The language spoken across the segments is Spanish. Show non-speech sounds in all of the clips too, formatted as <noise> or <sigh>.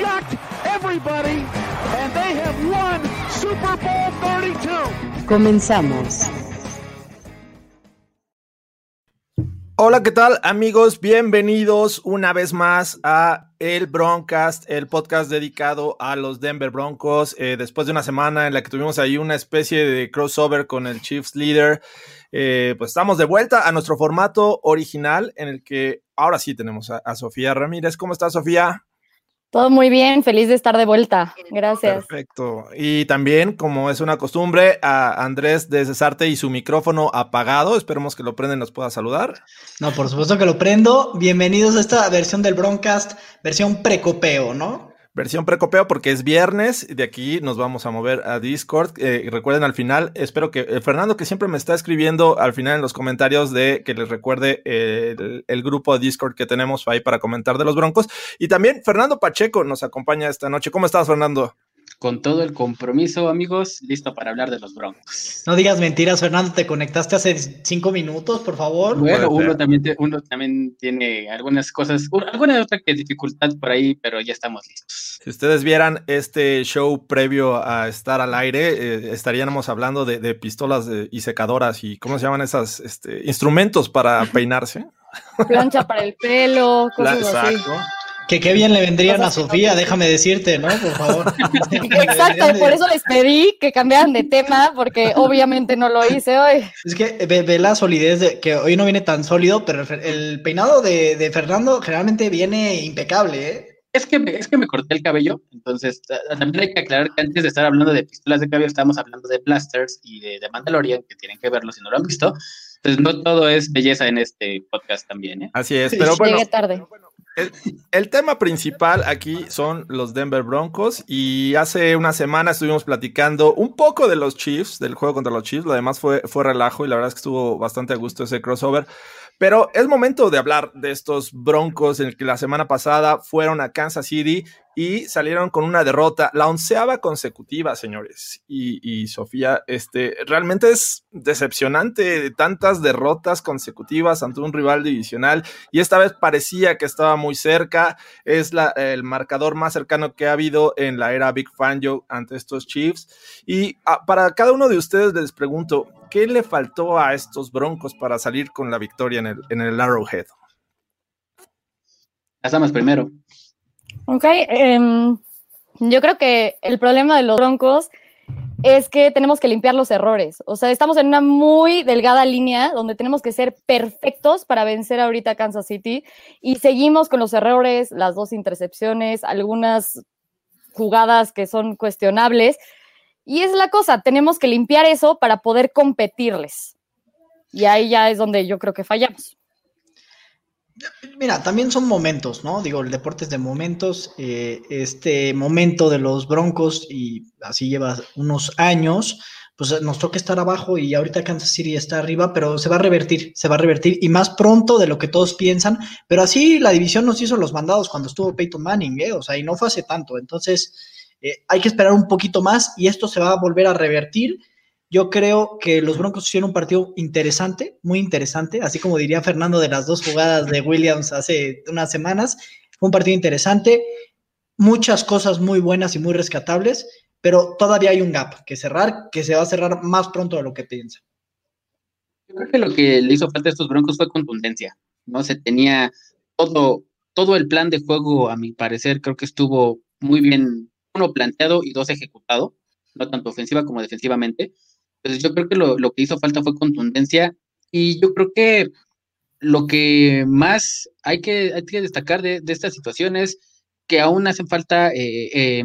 Shocked everybody, and they have won Super Bowl 32. Comenzamos. Hola, ¿qué tal amigos? Bienvenidos una vez más a el Broncast, el podcast dedicado a los Denver Broncos. Eh, después de una semana en la que tuvimos ahí una especie de crossover con el Chiefs Leader, eh, pues estamos de vuelta a nuestro formato original en el que ahora sí tenemos a, a Sofía Ramírez. ¿Cómo estás, Sofía? Todo muy bien, feliz de estar de vuelta. Gracias. Perfecto. Y también, como es una costumbre, a Andrés de Cesarte y su micrófono apagado. Esperemos que lo prenda y nos pueda saludar. No, por supuesto que lo prendo. Bienvenidos a esta versión del Broncast, versión precopeo, ¿no? Versión precopeo porque es viernes. De aquí nos vamos a mover a Discord. Eh, recuerden al final, espero que eh, Fernando, que siempre me está escribiendo al final en los comentarios de que les recuerde eh, el, el, grupo de Discord que tenemos ahí para comentar de los Broncos. Y también Fernando Pacheco nos acompaña esta noche. ¿Cómo estás, Fernando? Con todo el compromiso, amigos, listo para hablar de los Broncos. No digas mentiras, Fernando, te conectaste hace cinco minutos, por favor. Bueno, uno también, uno también tiene algunas cosas, alguna otra que dificultad por ahí, pero ya estamos listos. Si ustedes vieran este show previo a estar al aire, eh, estaríamos hablando de, de pistolas de, y secadoras y cómo se llaman esas este, instrumentos para <laughs> peinarse. Plancha para el pelo, cosas La, así. Que qué bien le vendrían a Sofía, déjame decirte, ¿no? Por favor. <laughs> <laughs> Exacto, por eso les pedí que cambiaran de tema, porque <laughs> obviamente no lo hice hoy. Es que ve, ve la solidez de que hoy no viene tan sólido, pero el, el peinado de, de, Fernando generalmente viene impecable, ¿eh? Es que, es que me corté el cabello, entonces también hay que aclarar que antes de estar hablando de pistolas de cabello, estábamos hablando de blasters y de, de Mandalorian, que tienen que verlo si no lo han visto. Entonces no todo es belleza en este podcast también, ¿eh? Así es, pero bueno. Llegué tarde. El, tema principal aquí son los Denver Broncos y hace una semana estuvimos platicando un poco de los Chiefs, del juego contra los Chiefs, lo demás fue, fue relajo y la verdad es que estuvo bastante a gusto ese crossover, pero es momento de hablar de estos Broncos en el que la semana pasada fueron a Kansas City y salieron con una derrota, la onceava consecutiva, señores. Y, Sofía, este, realmente es decepcionante tantas derrotas consecutivas ante un rival divisional y esta vez parecía que estaba muy cerca. Es el marcador más cercano que ha habido en la era Big Fangio ante estos Chiefs. Y a, para cada uno de ustedes les pregunto, ¿qué le faltó a estos Broncos para salir con la victoria en el, en el Arrowhead? Las damas primero. Ok, um, yo creo que el problema de los Broncos es que tenemos que limpiar los errores. O sea, estamos en una muy delgada línea donde tenemos que ser perfectos para vencer ahorita a Kansas City y seguimos con los errores, las dos intercepciones, algunas jugadas que son cuestionables. Y es la cosa, tenemos que limpiar eso para poder competirles. Y ahí ya es donde yo creo que fallamos. Mira, también son momentos, ¿no? Digo, el deporte es de momentos. Eh, este momento de los Broncos, y así lleva unos años, pues nos toca estar abajo y ahorita Kansas City está arriba, pero se va a revertir, se va a revertir y más pronto de lo que todos piensan. Pero así la división nos hizo los mandados cuando estuvo Peyton Manning, ¿eh? O sea, y no fue hace tanto. Entonces, eh, hay que esperar un poquito más y esto se va a volver a revertir. Yo creo que los Broncos hicieron un partido interesante, muy interesante, así como diría Fernando de las dos jugadas de Williams hace unas semanas. Fue un partido interesante, muchas cosas muy buenas y muy rescatables, pero todavía hay un gap que cerrar, que se va a cerrar más pronto de lo que piensa. Yo creo que lo que le hizo falta a estos Broncos fue contundencia, ¿no? Se tenía todo, todo el plan de juego, a mi parecer, creo que estuvo muy bien, uno planteado y dos ejecutado, no tanto ofensiva como defensivamente. Entonces yo creo que lo, lo, que hizo falta fue contundencia y yo creo que lo que más hay que, hay que destacar de, de esta situación es que aún hacen falta, eh, eh,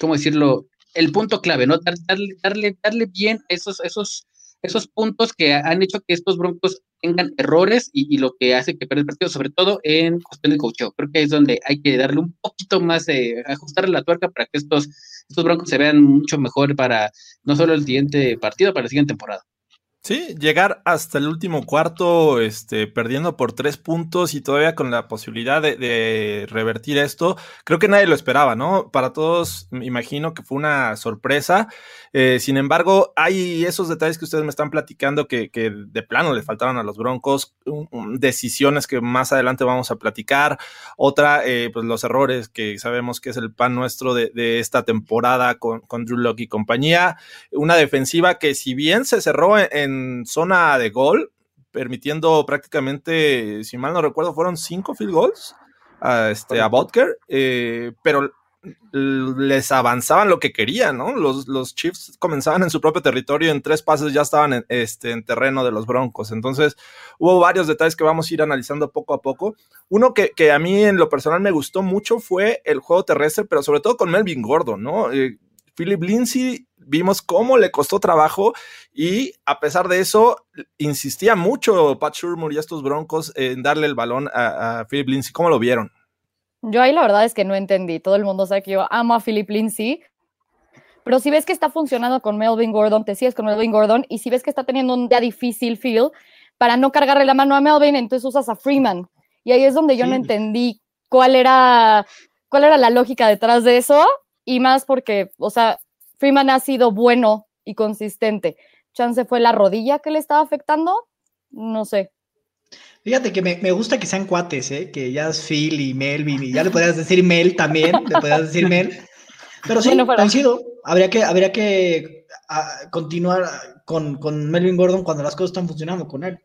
¿cómo decirlo? El punto clave, ¿no? Dar, darle, darle, darle bien esos, esos esos puntos que han hecho que estos Broncos tengan errores y, lo que hace que pierda el partido, sobre todo en cuestión de coaching. Creo que es donde hay que darle un poquito más, de ajustarle la tuerca para que estos, estos Broncos se vean mucho mejor para no solo el siguiente partido, para la siguiente temporada. Sí, llegar hasta el último cuarto, este, perdiendo por tres puntos y todavía con la posibilidad de, revertir esto, creo que nadie lo esperaba, ¿no? Para todos, me imagino que fue una sorpresa. Eh, sin embargo, hay esos detalles que ustedes me están platicando que, que de plano le faltaron a los Broncos, decisiones que más adelante vamos a platicar. Otra, eh, pues los errores que sabemos que es el pan nuestro de, de esta temporada con, con Drew Locke y compañía. Una defensiva que si bien se cerró en zona de gol, permitiendo prácticamente, si mal no recuerdo, fueron cinco field goals a, este, a Butker, eh, pero les avanzaban lo que querían, ¿no? Los, los, Chiefs comenzaban en su propio territorio, en tres pases ya estaban en, este, en terreno de los Broncos. Entonces, hubo varios detalles que vamos a ir analizando poco a poco. Uno que, que a mí en lo personal me gustó mucho fue el juego terrestre, pero sobre todo con Melvin Gordon, ¿no? Eh, Philip Lindsay vimos cómo le costó trabajo y a pesar de eso, insistía mucho Pat Shurmur y estos Broncos en darle el balón a, Philip Lindsay. ¿Cómo lo vieron? Yo ahí la verdad es que no entendí. Todo el mundo sabe que yo amo a Philip Lindsay. Pero si ves que está funcionando con Melvin Gordon, te sigues con Melvin Gordon. Y si ves que está teniendo un día difícil, Phil, para no cargarle la mano a Melvin, entonces usas a Freeman. Y ahí es donde yo no entendí cuál era, cuál era la lógica detrás de eso. Y más porque, o sea, Freeman ha sido bueno y consistente. Chance fue la rodilla que le estaba afectando, no sé. Fíjate que me, gusta que sean cuates, ¿eh? que ya es Phil y Melvin, y ya le podrías decir Mel también, le podrías decir Mel. Pero sí, han sido. Habría que, habría que ah, continuar con, con Melvin Gordon cuando las cosas están funcionando con él.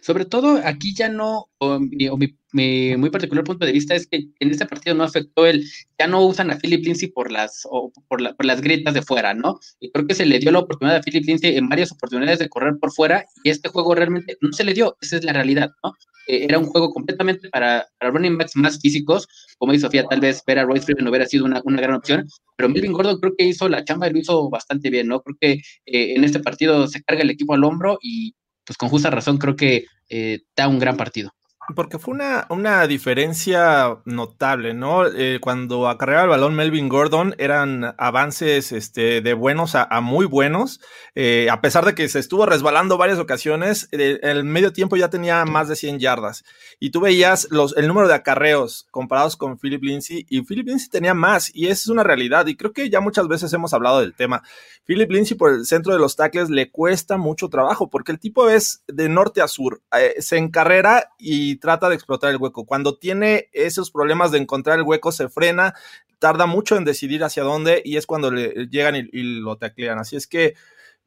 Sobre todo aquí ya no, o, mi, muy particular punto de vista es que en este partido no afectó el, ya no usan a Philip Lindsay por las, o por, las grietas de fuera, ¿no? Y creo que se le dio la oportunidad a Philip Lindsay en varias oportunidades de correr por fuera y este juego realmente no se le dio, esa es la realidad, ¿no? Eh, era un juego completamente para, para, running backs más físicos, como dice Sofía, tal vez ver a Royce Freeman hubiera sido una, gran opción, pero Melvin Gordon creo que hizo la chamba y lo hizo bastante bien, ¿no? Creo que eh, en este partido se carga el equipo al hombro y pues con justa razón creo que eh, da un gran partido. Porque fue una, una diferencia notable, ¿no? Eh, cuando acarreaba el balón Melvin Gordon eran avances este, de buenos a, muy buenos. Eh, a pesar de que se estuvo resbalando varias ocasiones, el, medio tiempo ya tenía más de 100 yardas. Y tú veías los, el número de acarreos comparados con Philip Lindsay, y Philip Lindsay tenía más, y es una realidad. Y creo que ya muchas veces hemos hablado del tema. Philip Lindsay por el centro de los tackles le cuesta mucho trabajo, porque el tipo es de norte a sur, eh, se encarrera y trata de explotar el hueco. Cuando tiene esos problemas de encontrar el hueco, se frena, tarda mucho en decidir hacia dónde y es cuando le llegan y, lo taclean. Así es que,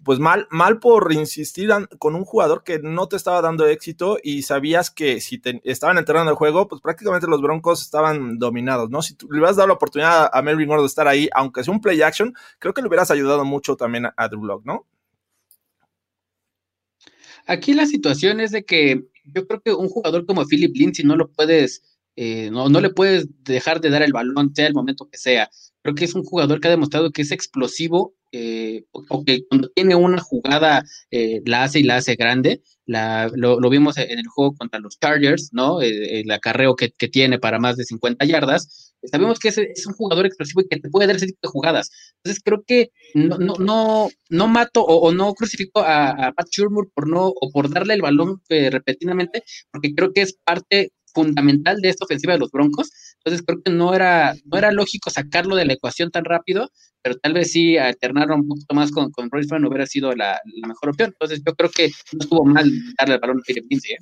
pues mal, mal por insistir con un jugador que no te estaba dando éxito y sabías que si te, estaban enterrando el juego, pues prácticamente los Broncos estaban dominados, ¿no? Si le hubieras dado la oportunidad a Melvin Gordon de estar ahí, aunque sea un play action, creo que le hubieras ayudado mucho también a, a Drew Lock, ¿no? Aquí la situación es de que yo creo que un jugador como Philip Lindsay no lo puedes, eh, no, no le puedes dejar de dar el balón, sea el momento que sea. Creo que es un jugador que ha demostrado que es explosivo, eh, o que cuando tiene una jugada eh, la hace y la hace grande. La, lo, vimos en el juego contra los Chargers, ¿no? el acarreo que, tiene para más de 50 yardas. Sabemos que es, un jugador explosivo y que te puede dar ese tipo de jugadas. Entonces creo que no, no, no, no mato o, no crucifico a, Pat Shurmur por no, o por darle el balón eh, repetidamente, porque creo que es parte fundamental de esta ofensiva de los Broncos. Entonces creo que no era, no era lógico sacarlo de la ecuación tan rápido, pero tal vez sí alternarlo un poquito más con, con Royce hubiera sido la, mejor opción. Entonces yo creo que no estuvo mal darle el balón a Philip ¿eh?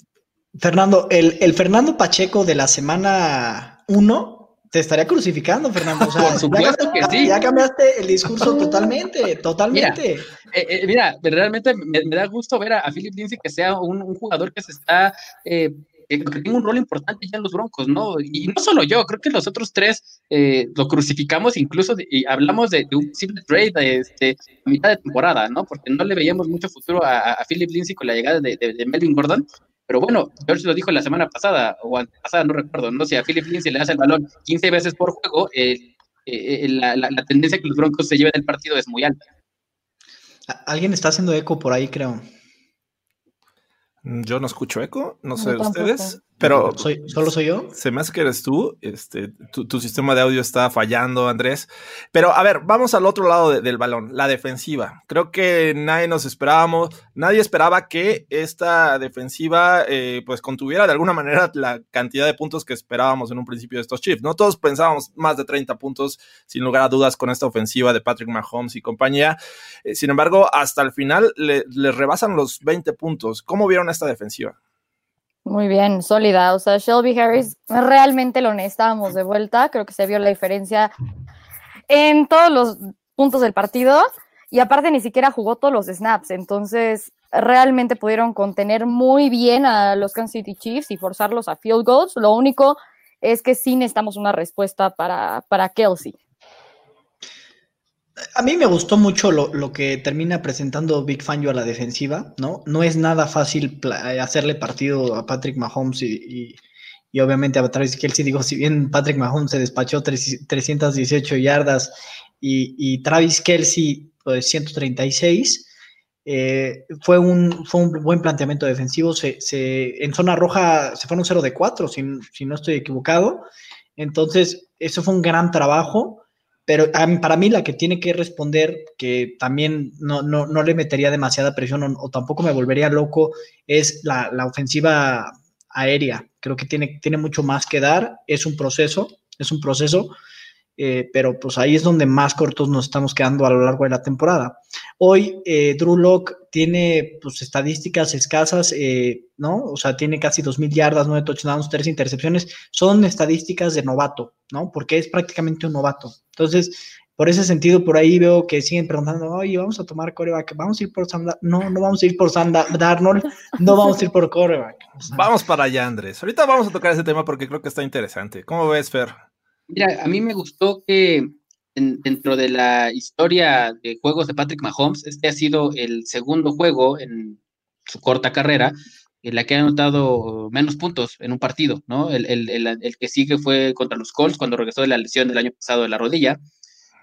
Fernando, el, el Fernando Pacheco de la semana 1 te estaría crucificando, Fernando. Por supuesto que sí. Ya cambiaste el discurso totalmente, totalmente. Mira, eh, eh, realmente me, da gusto ver a, Philip Lindsay que sea un, jugador que se está, eh, que tenga un rol importante ya en los Broncos, ¿no? Y no solo yo, creo que los otros tres lo crucificamos incluso y hablamos de, un simple trade de, este, a mitad de temporada, ¿no? Porque no le veíamos mucho futuro a, Philip Lindsay con la llegada de, de Melvin Gordon pero bueno, George lo dijo la semana pasada, o pasada, no recuerdo, ¿no? Si a Philip Lindsay le hace el balón 15 veces por juego, eh, eh, la, tendencia que los Broncos se lleven del partido es muy alta. Alguien está haciendo eco por ahí, creo. Yo no escucho eco, no sé ustedes. Pero ¿Soy, ¿Solo soy yo? Se me hace que eres tú. Este, tu, sistema de audio está fallando, Andrés. Pero a ver, vamos al otro lado del balón, la defensiva. Creo que nadie nos esperábamos, nadie esperaba que esta defensiva eh, pues contuviera de alguna manera la cantidad de puntos que esperábamos en un principio de estos chips. No todos pensábamos más de 30 puntos, sin lugar a dudas, con esta ofensiva de Patrick Mahomes y compañía. Eh, sin embargo, hasta el final le, le rebasan los 20 puntos. ¿Cómo vieron esta defensiva? Muy bien, sólida. O sea, Shelby Harris realmente lo necesitábamos de vuelta. Creo que se vio la diferencia en todos los puntos del partido. Y aparte ni siquiera jugó todos los snaps. Entonces, realmente pudieron contener muy bien a los Kansas City Chiefs y forzarlos a field goals. Lo único es que sí necesitamos una respuesta para, para Kelsey. A mí me gustó mucho lo, que termina presentando Big Fangio a la defensiva, ¿no? No es nada fácil hacerle partido a Patrick Mahomes y, obviamente a Travis Kelsey. Digo, si bien Patrick Mahomes se despachó 318 yardas y, Travis Kelsey pues, 136, eh, fue, un, fue un buen planteamiento defensivo. Se, en zona roja se fueron 0 de 4, si, si no estoy equivocado. Entonces, eso fue un gran trabajo pero para mí la que tiene que responder, que también no, no, le metería demasiada presión o, tampoco me volvería loco, es la, ofensiva aérea. Creo que tiene, tiene mucho más que dar, es un proceso, es un proceso, eh, pero pues ahí es donde más cortos nos estamos quedando a lo largo de la temporada. Hoy eh, Drew Locke tiene pues estadísticas escasas, eh, ¿no? O sea, tiene casi 2.000 yardas, 9 touchdowns, 3 intercepciones, son estadísticas de novato, ¿no? Porque es prácticamente un novato. Entonces, por ese sentido, por ahí veo que siguen preguntando, oye, vamos a tomar coreback, vamos a ir por Sam No, no vamos a ir por Sam Darnold, no vamos a ir por coreback. <laughs> vamos para allá, Andrés. Ahorita vamos a tocar ese tema porque creo que está interesante. ¿Cómo ves, Fer? Mira, a mí me gustó que dentro de la historia de juegos de Patrick Mahomes, este ha sido el segundo juego en su corta carrera en la que ha anotado menos puntos en un partido, ¿no? El, que sigue fue contra los Colts cuando regresó de la lesión del año pasado de la rodilla.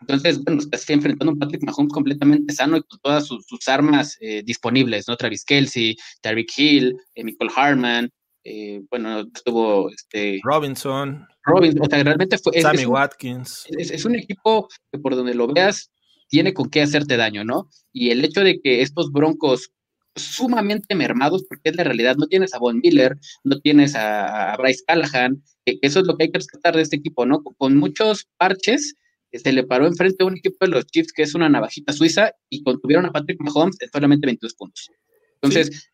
Entonces, bueno, está enfrentando a un Patrick Mahomes completamente sano y con todas sus, armas eh, disponibles, ¿no? Travis Kelsey, Tyreek Hill, eh, Michael Harman, eh, bueno, estuvo este, Robinson. Robinson, o sea, realmente fue. Sammy Watkins. Es, es, un equipo que por donde lo veas tiene con qué hacerte daño, ¿no? Y el hecho de que estos Broncos sumamente mermados, porque es la realidad. No tienes a Von Miller, no tienes a, Bryce Callahan, que eso es lo que hay que rescatar de este equipo, ¿no? Con, muchos parches, se le paró enfrente a un equipo de los Chiefs que es una navajita suiza y contuvieron a Patrick Mahomes en solamente 22 puntos. Entonces,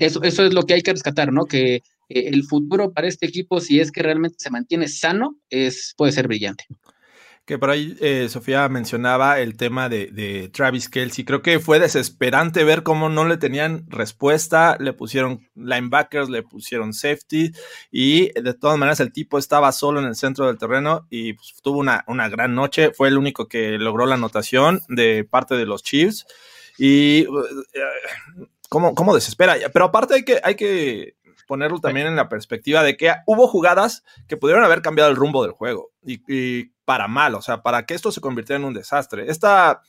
eso, eso es lo que hay que rescatar, ¿no? Que eh, el futuro para este equipo, si es que realmente se mantiene sano, es, puede ser brillante. Que por ahí eh, Sofía mencionaba el tema de, Travis Kelsey. Creo que fue desesperante ver cómo no le tenían respuesta. Le pusieron linebackers, le pusieron safety y de todas maneras el tipo estaba solo en el centro del terreno y pues, tuvo una, una, gran noche. Fue el único que logró la anotación de parte de los Chiefs. Y eh, cómo, cómo desespera. Pero aparte hay que, hay que ponerlo también en la perspectiva de que hubo jugadas que pudieron haber cambiado el rumbo del juego y, para mal, o sea, para que esto se convirtiera en un desastre. Esta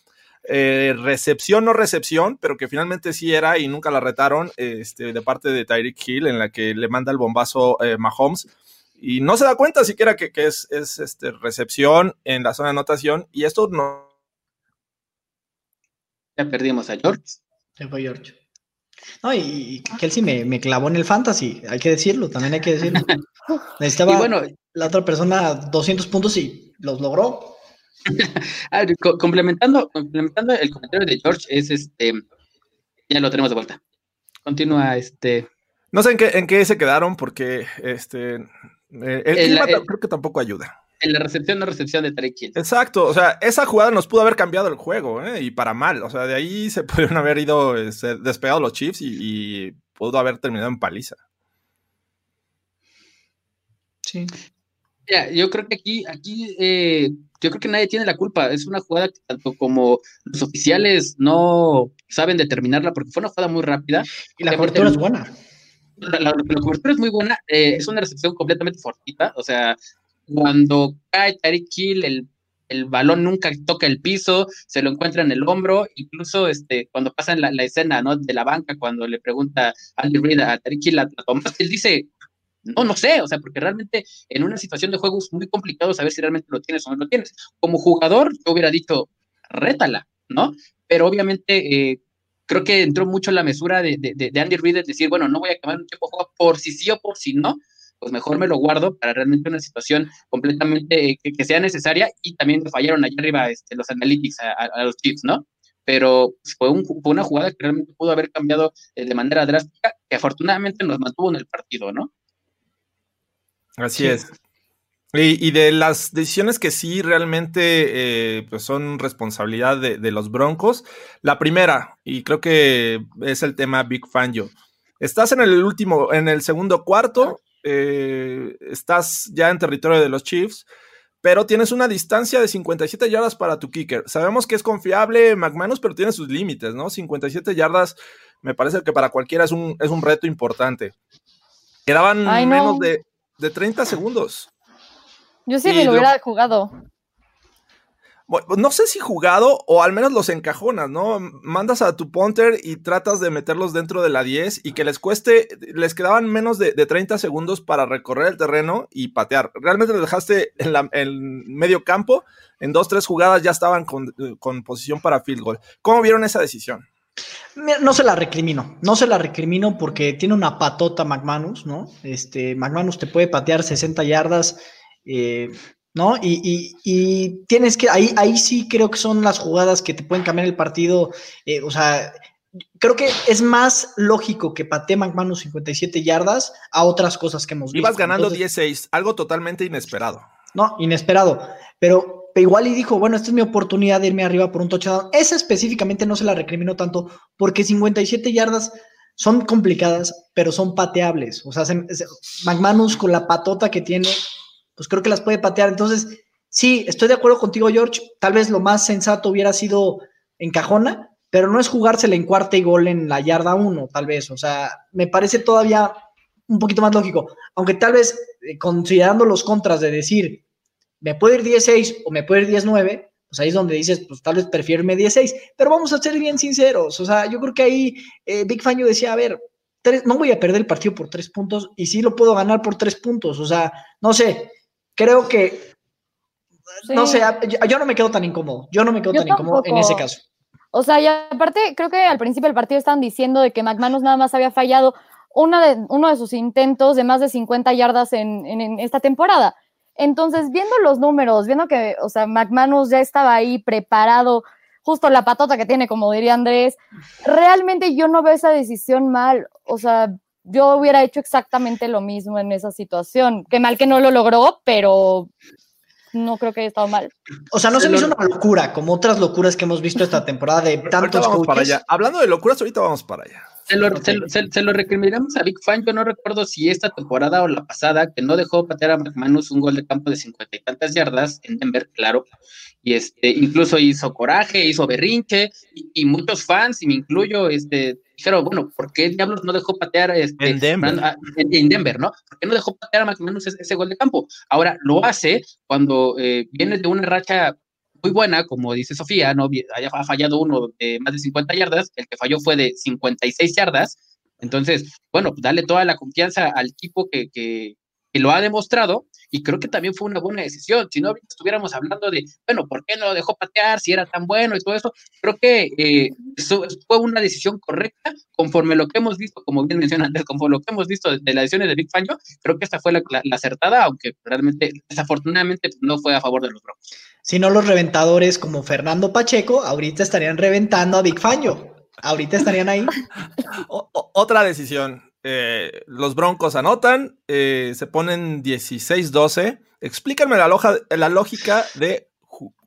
eh, recepción, no recepción, pero que finalmente sí era y nunca la retaron este, de parte de Tyreek Hill, en la que le manda el bombazo eh, Mahomes y no se da cuenta siquiera que, es, es este, recepción en la zona de anotación y esto no. Ya perdimos a George. Se fue George. No, y, Kelsey me, me, clavó en el fantasy, hay que decirlo, también hay que decirlo. <laughs> Necesitaba bueno, la otra persona 200 puntos y los logró. <laughs> complementando, complementando el comentario de George, es este, ya lo tenemos de vuelta. Continúa este. No sé en qué, en qué se quedaron porque este eh, el, clima creo que tampoco ayuda en la recepción no recepción de Tarek Exacto, o sea, esa jugada nos pudo haber cambiado el juego, ¿eh? y para mal, o sea, de ahí se <laughs> pudieron haber ido este, despegados los Chiefs y, pudo haber terminado en paliza. Sí. Mira, yo creo que aquí, aquí, eh, yo creo que nadie tiene la culpa. Es una jugada que tanto como los oficiales no saben determinarla porque fue una jugada muy rápida. Y la cobertura es buena. La, cobertura es muy buena. Eh, es una recepción completamente fortita. O sea, cuando cae Tariq Hill, el el balón nunca toca el piso, se lo encuentra en el hombro, incluso este, cuando pasa en la, escena ¿no? de la banca, cuando le pregunta Andy Reid a Tariq ¿la, Él dice, no, no sé, o sea, porque realmente en una situación de juego es muy complicado saber si realmente lo tienes o no lo tienes. Como jugador, yo hubiera dicho, rétala, ¿no? Pero obviamente eh, creo que entró mucho la mesura de, de, Andy Reid de decir, bueno, no voy a quemar un tiempo de juego por si sí o por si no, pues mejor me lo guardo para realmente una situación completamente eh, que, sea necesaria y también fallaron allá arriba este, los analytics a, los Chiefs, ¿no? Pero fue, una jugada que realmente pudo haber cambiado eh, de manera drástica, que afortunadamente nos mantuvo en el partido, ¿no? Así es. Y, de las decisiones que sí realmente eh, pues son responsabilidad de, los Broncos, la primera, y creo que es el tema Big Fangio. Estás en el último, en el segundo cuarto, eh, estás ya en territorio de los Chiefs, pero tienes una distancia de 57 yardas para tu kicker. Sabemos que es confiable McManus, pero tiene sus límites, ¿no? 57 yardas me parece que para cualquiera es un, es un reto importante. Quedaban menos de, de 30 segundos. Yo sí me lo hubiera jugado. No sé si jugado o al menos los encajonas, ¿no? Mandas a tu punter y tratas de meterlos dentro de la 10 y que les cueste, les quedaban menos de, 30 segundos para recorrer el terreno y patear. Realmente lo dejaste en, la, medio campo, en dos, tres jugadas ya estaban con, con posición para field goal. ¿Cómo vieron esa decisión? No se la recrimino, no se la recrimino porque tiene una patota McManus, ¿no? Este, McManus te puede patear 60 yardas eh, ¿no? Y, tienes que, ahí, ahí sí creo que son las jugadas que te pueden cambiar el partido, eh, o sea, creo que es más lógico que patee McManus 57 yardas a otras cosas que hemos visto. Ibas ganando 16, algo totalmente inesperado. No, inesperado, pero igual y dijo, bueno, esta es mi oportunidad de irme arriba por un touchdown. Esa específicamente no se la recrimino tanto porque 57 yardas son complicadas, pero son pateables. O sea, McManus con la patota que tiene, pues creo que las puede patear. Entonces, sí, estoy de acuerdo contigo, George. Tal vez lo más sensato hubiera sido en cajona, pero no es jugársela en cuarta y gol en la yarda uno, tal vez. O sea, me parece todavía un poquito más lógico. Aunque tal vez, eh, considerando los contras de decir, me puede ir 16 o me puede ir 19, pues ahí es donde dices, pues tal vez prefiero irme 16. Pero vamos a ser bien sinceros. O sea, yo creo que ahí eh, Big Fanyo decía, a ver, no voy a perder el partido por tres puntos y sí lo puedo ganar por tres puntos. O sea, no sé, creo que, no sé, yo, no me quedo tan incómodo, yo no me quedo tan incómodo en ese caso. O sea, y aparte, creo que al principio del partido estaban diciendo de que McManus nada más había fallado una de, uno de sus intentos de más de 50 yardas en, en, esta temporada. Entonces, viendo los números, viendo que, o sea, McManus ya estaba ahí preparado, justo la patota que tiene, como diría Andrés, realmente yo no veo esa decisión mal. O sea, yo hubiera hecho exactamente lo mismo en esa situación. Qué mal que no lo logró, pero no creo que haya estado mal. O sea, no se, me hizo una locura, como otras locuras que hemos visto esta temporada de <laughs> tantos coaches. Para allá. Hablando de locuras, ahorita vamos para allá. Se lo, se, lo, recriminamos a Big Fan. Yo no recuerdo si esta temporada o la pasada, que no dejó patear a McManus un gol de campo de cincuenta y tantas yardas en Denver, claro. Y este, incluso hizo coraje, hizo berrinche, y, muchos fans, y me incluyo, este, dijeron, bueno, ¿por qué diablos no dejó patear este, en, Denver. en, Denver, ¿no? ¿Por qué no dejó patear a McManus ese, gol de campo? Ahora lo hace cuando eh, viene de una racha muy buena, como dice Sofía, no haya fallado uno de más de 50 yardas, el que falló fue de 56 yardas. Entonces, bueno, pues dale toda la confianza al equipo que, que, que lo ha demostrado y creo que también fue una buena decisión. Si no estuviéramos hablando de, bueno, ¿por qué no lo dejó patear si era tan bueno y todo eso? Creo que eh, eso fue una decisión correcta conforme lo que hemos visto, como bien menciona Andrés, conforme lo que hemos visto de, las decisiones de Big Fangio, creo que esta fue la, acertada, aunque realmente, desafortunadamente, no fue a favor de los Broncos. Si no, los reventadores como Fernando Pacheco ahorita estarían reventando a Big Fangio. Ahorita estarían ahí. <laughs> otra decisión. Eh, los Broncos anotan, eh, se ponen 16-12. Explícame la, la lógica de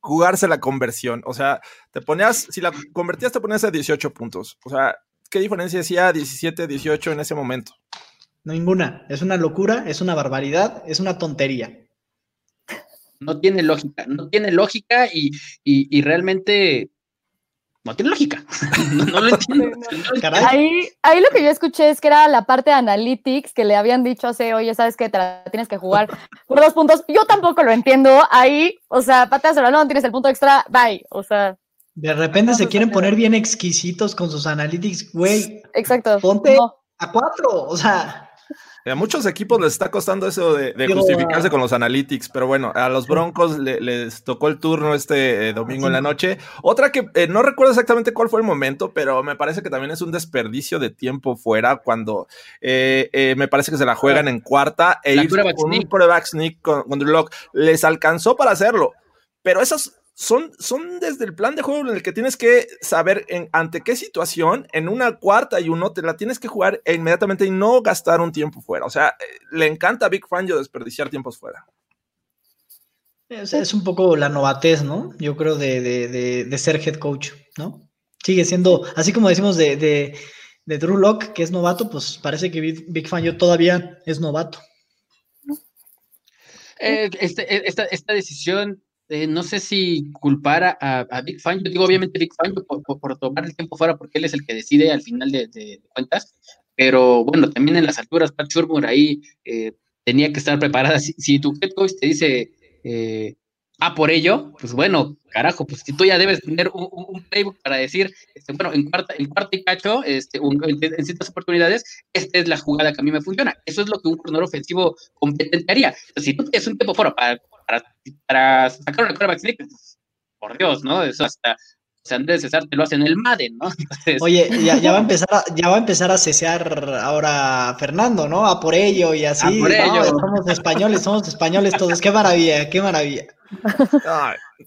jugarse la conversión. O sea, te ponías, si la convertías, te ponías a 18 puntos. O sea, ¿qué diferencia hacía 17-18 en ese momento? Ninguna. Es una locura, es una barbaridad, es una tontería. No tiene lógica, no tiene lógica y, y realmente no tiene lógica. <laughs> no, lo <laughs> entiendo. Ahí, ahí lo que yo escuché es que era la parte de analytics que le habían dicho hace, oye, sabes que tienes que jugar por dos puntos. Yo tampoco lo entiendo. Ahí, o sea, pateas el balón, tienes el punto extra, bye. O sea. De repente se quieren poner bien exquisitos con sus analytics, güey. Exacto. Ponte a cuatro, o sea. A muchos equipos les está costando eso de, justificarse con los analytics, pero bueno, a los Broncos les tocó el turno este eh, domingo en la noche. Otra que eh, no recuerdo exactamente cuál fue el momento, pero me parece que también es un desperdicio de tiempo fuera cuando eh, me parece que se la juegan en cuarta e ir con un quarterback sneak con, con Drew Les alcanzó para hacerlo, pero esas son, son desde el plan de juego en el que tienes que saber en, ante qué situación, en una cuarta y uno, te la tienes que jugar inmediatamente y no gastar un tiempo fuera. O sea, eh, le encanta a Big Fangio desperdiciar tiempos fuera. Es, un poco la novatez, ¿no? Yo creo de, de, ser head coach, ¿no? Sigue siendo, así como decimos de, de, Drew Locke, que es novato, pues parece que Big, Fangio todavía es novato. Eh, este, esta, esta decisión eh, no sé si culpar a, Big Fan, yo digo obviamente Big Fan por, tomar el tiempo fuera porque él es el que decide al final de, cuentas, pero bueno, también en las alturas, Pat Shurmur ahí eh, tenía que estar preparada. Si, tu head coach te dice, eh, ah, por ello, pues bueno, carajo, pues si tú ya debes tener un, playbook para decir, este, bueno, en cuarta, en cuarta y cacho, este, en, ciertas oportunidades, esta es la jugada que a mí me funciona. Eso es lo que un corredor ofensivo competente haría. si tú tienes un tiempo fuera para para, sacar una quarterback sneak, por Dios, ¿no? Eso hasta Andrés César te lo hace en el Madden, ¿no? <laughs> Oye, <laughs> ya, va a empezar a, ya va a empezar a cesear ahora Fernando, ¿no? A por ello y así. por ello. Somos españoles, somos españoles todos. Qué maravilla, qué maravilla.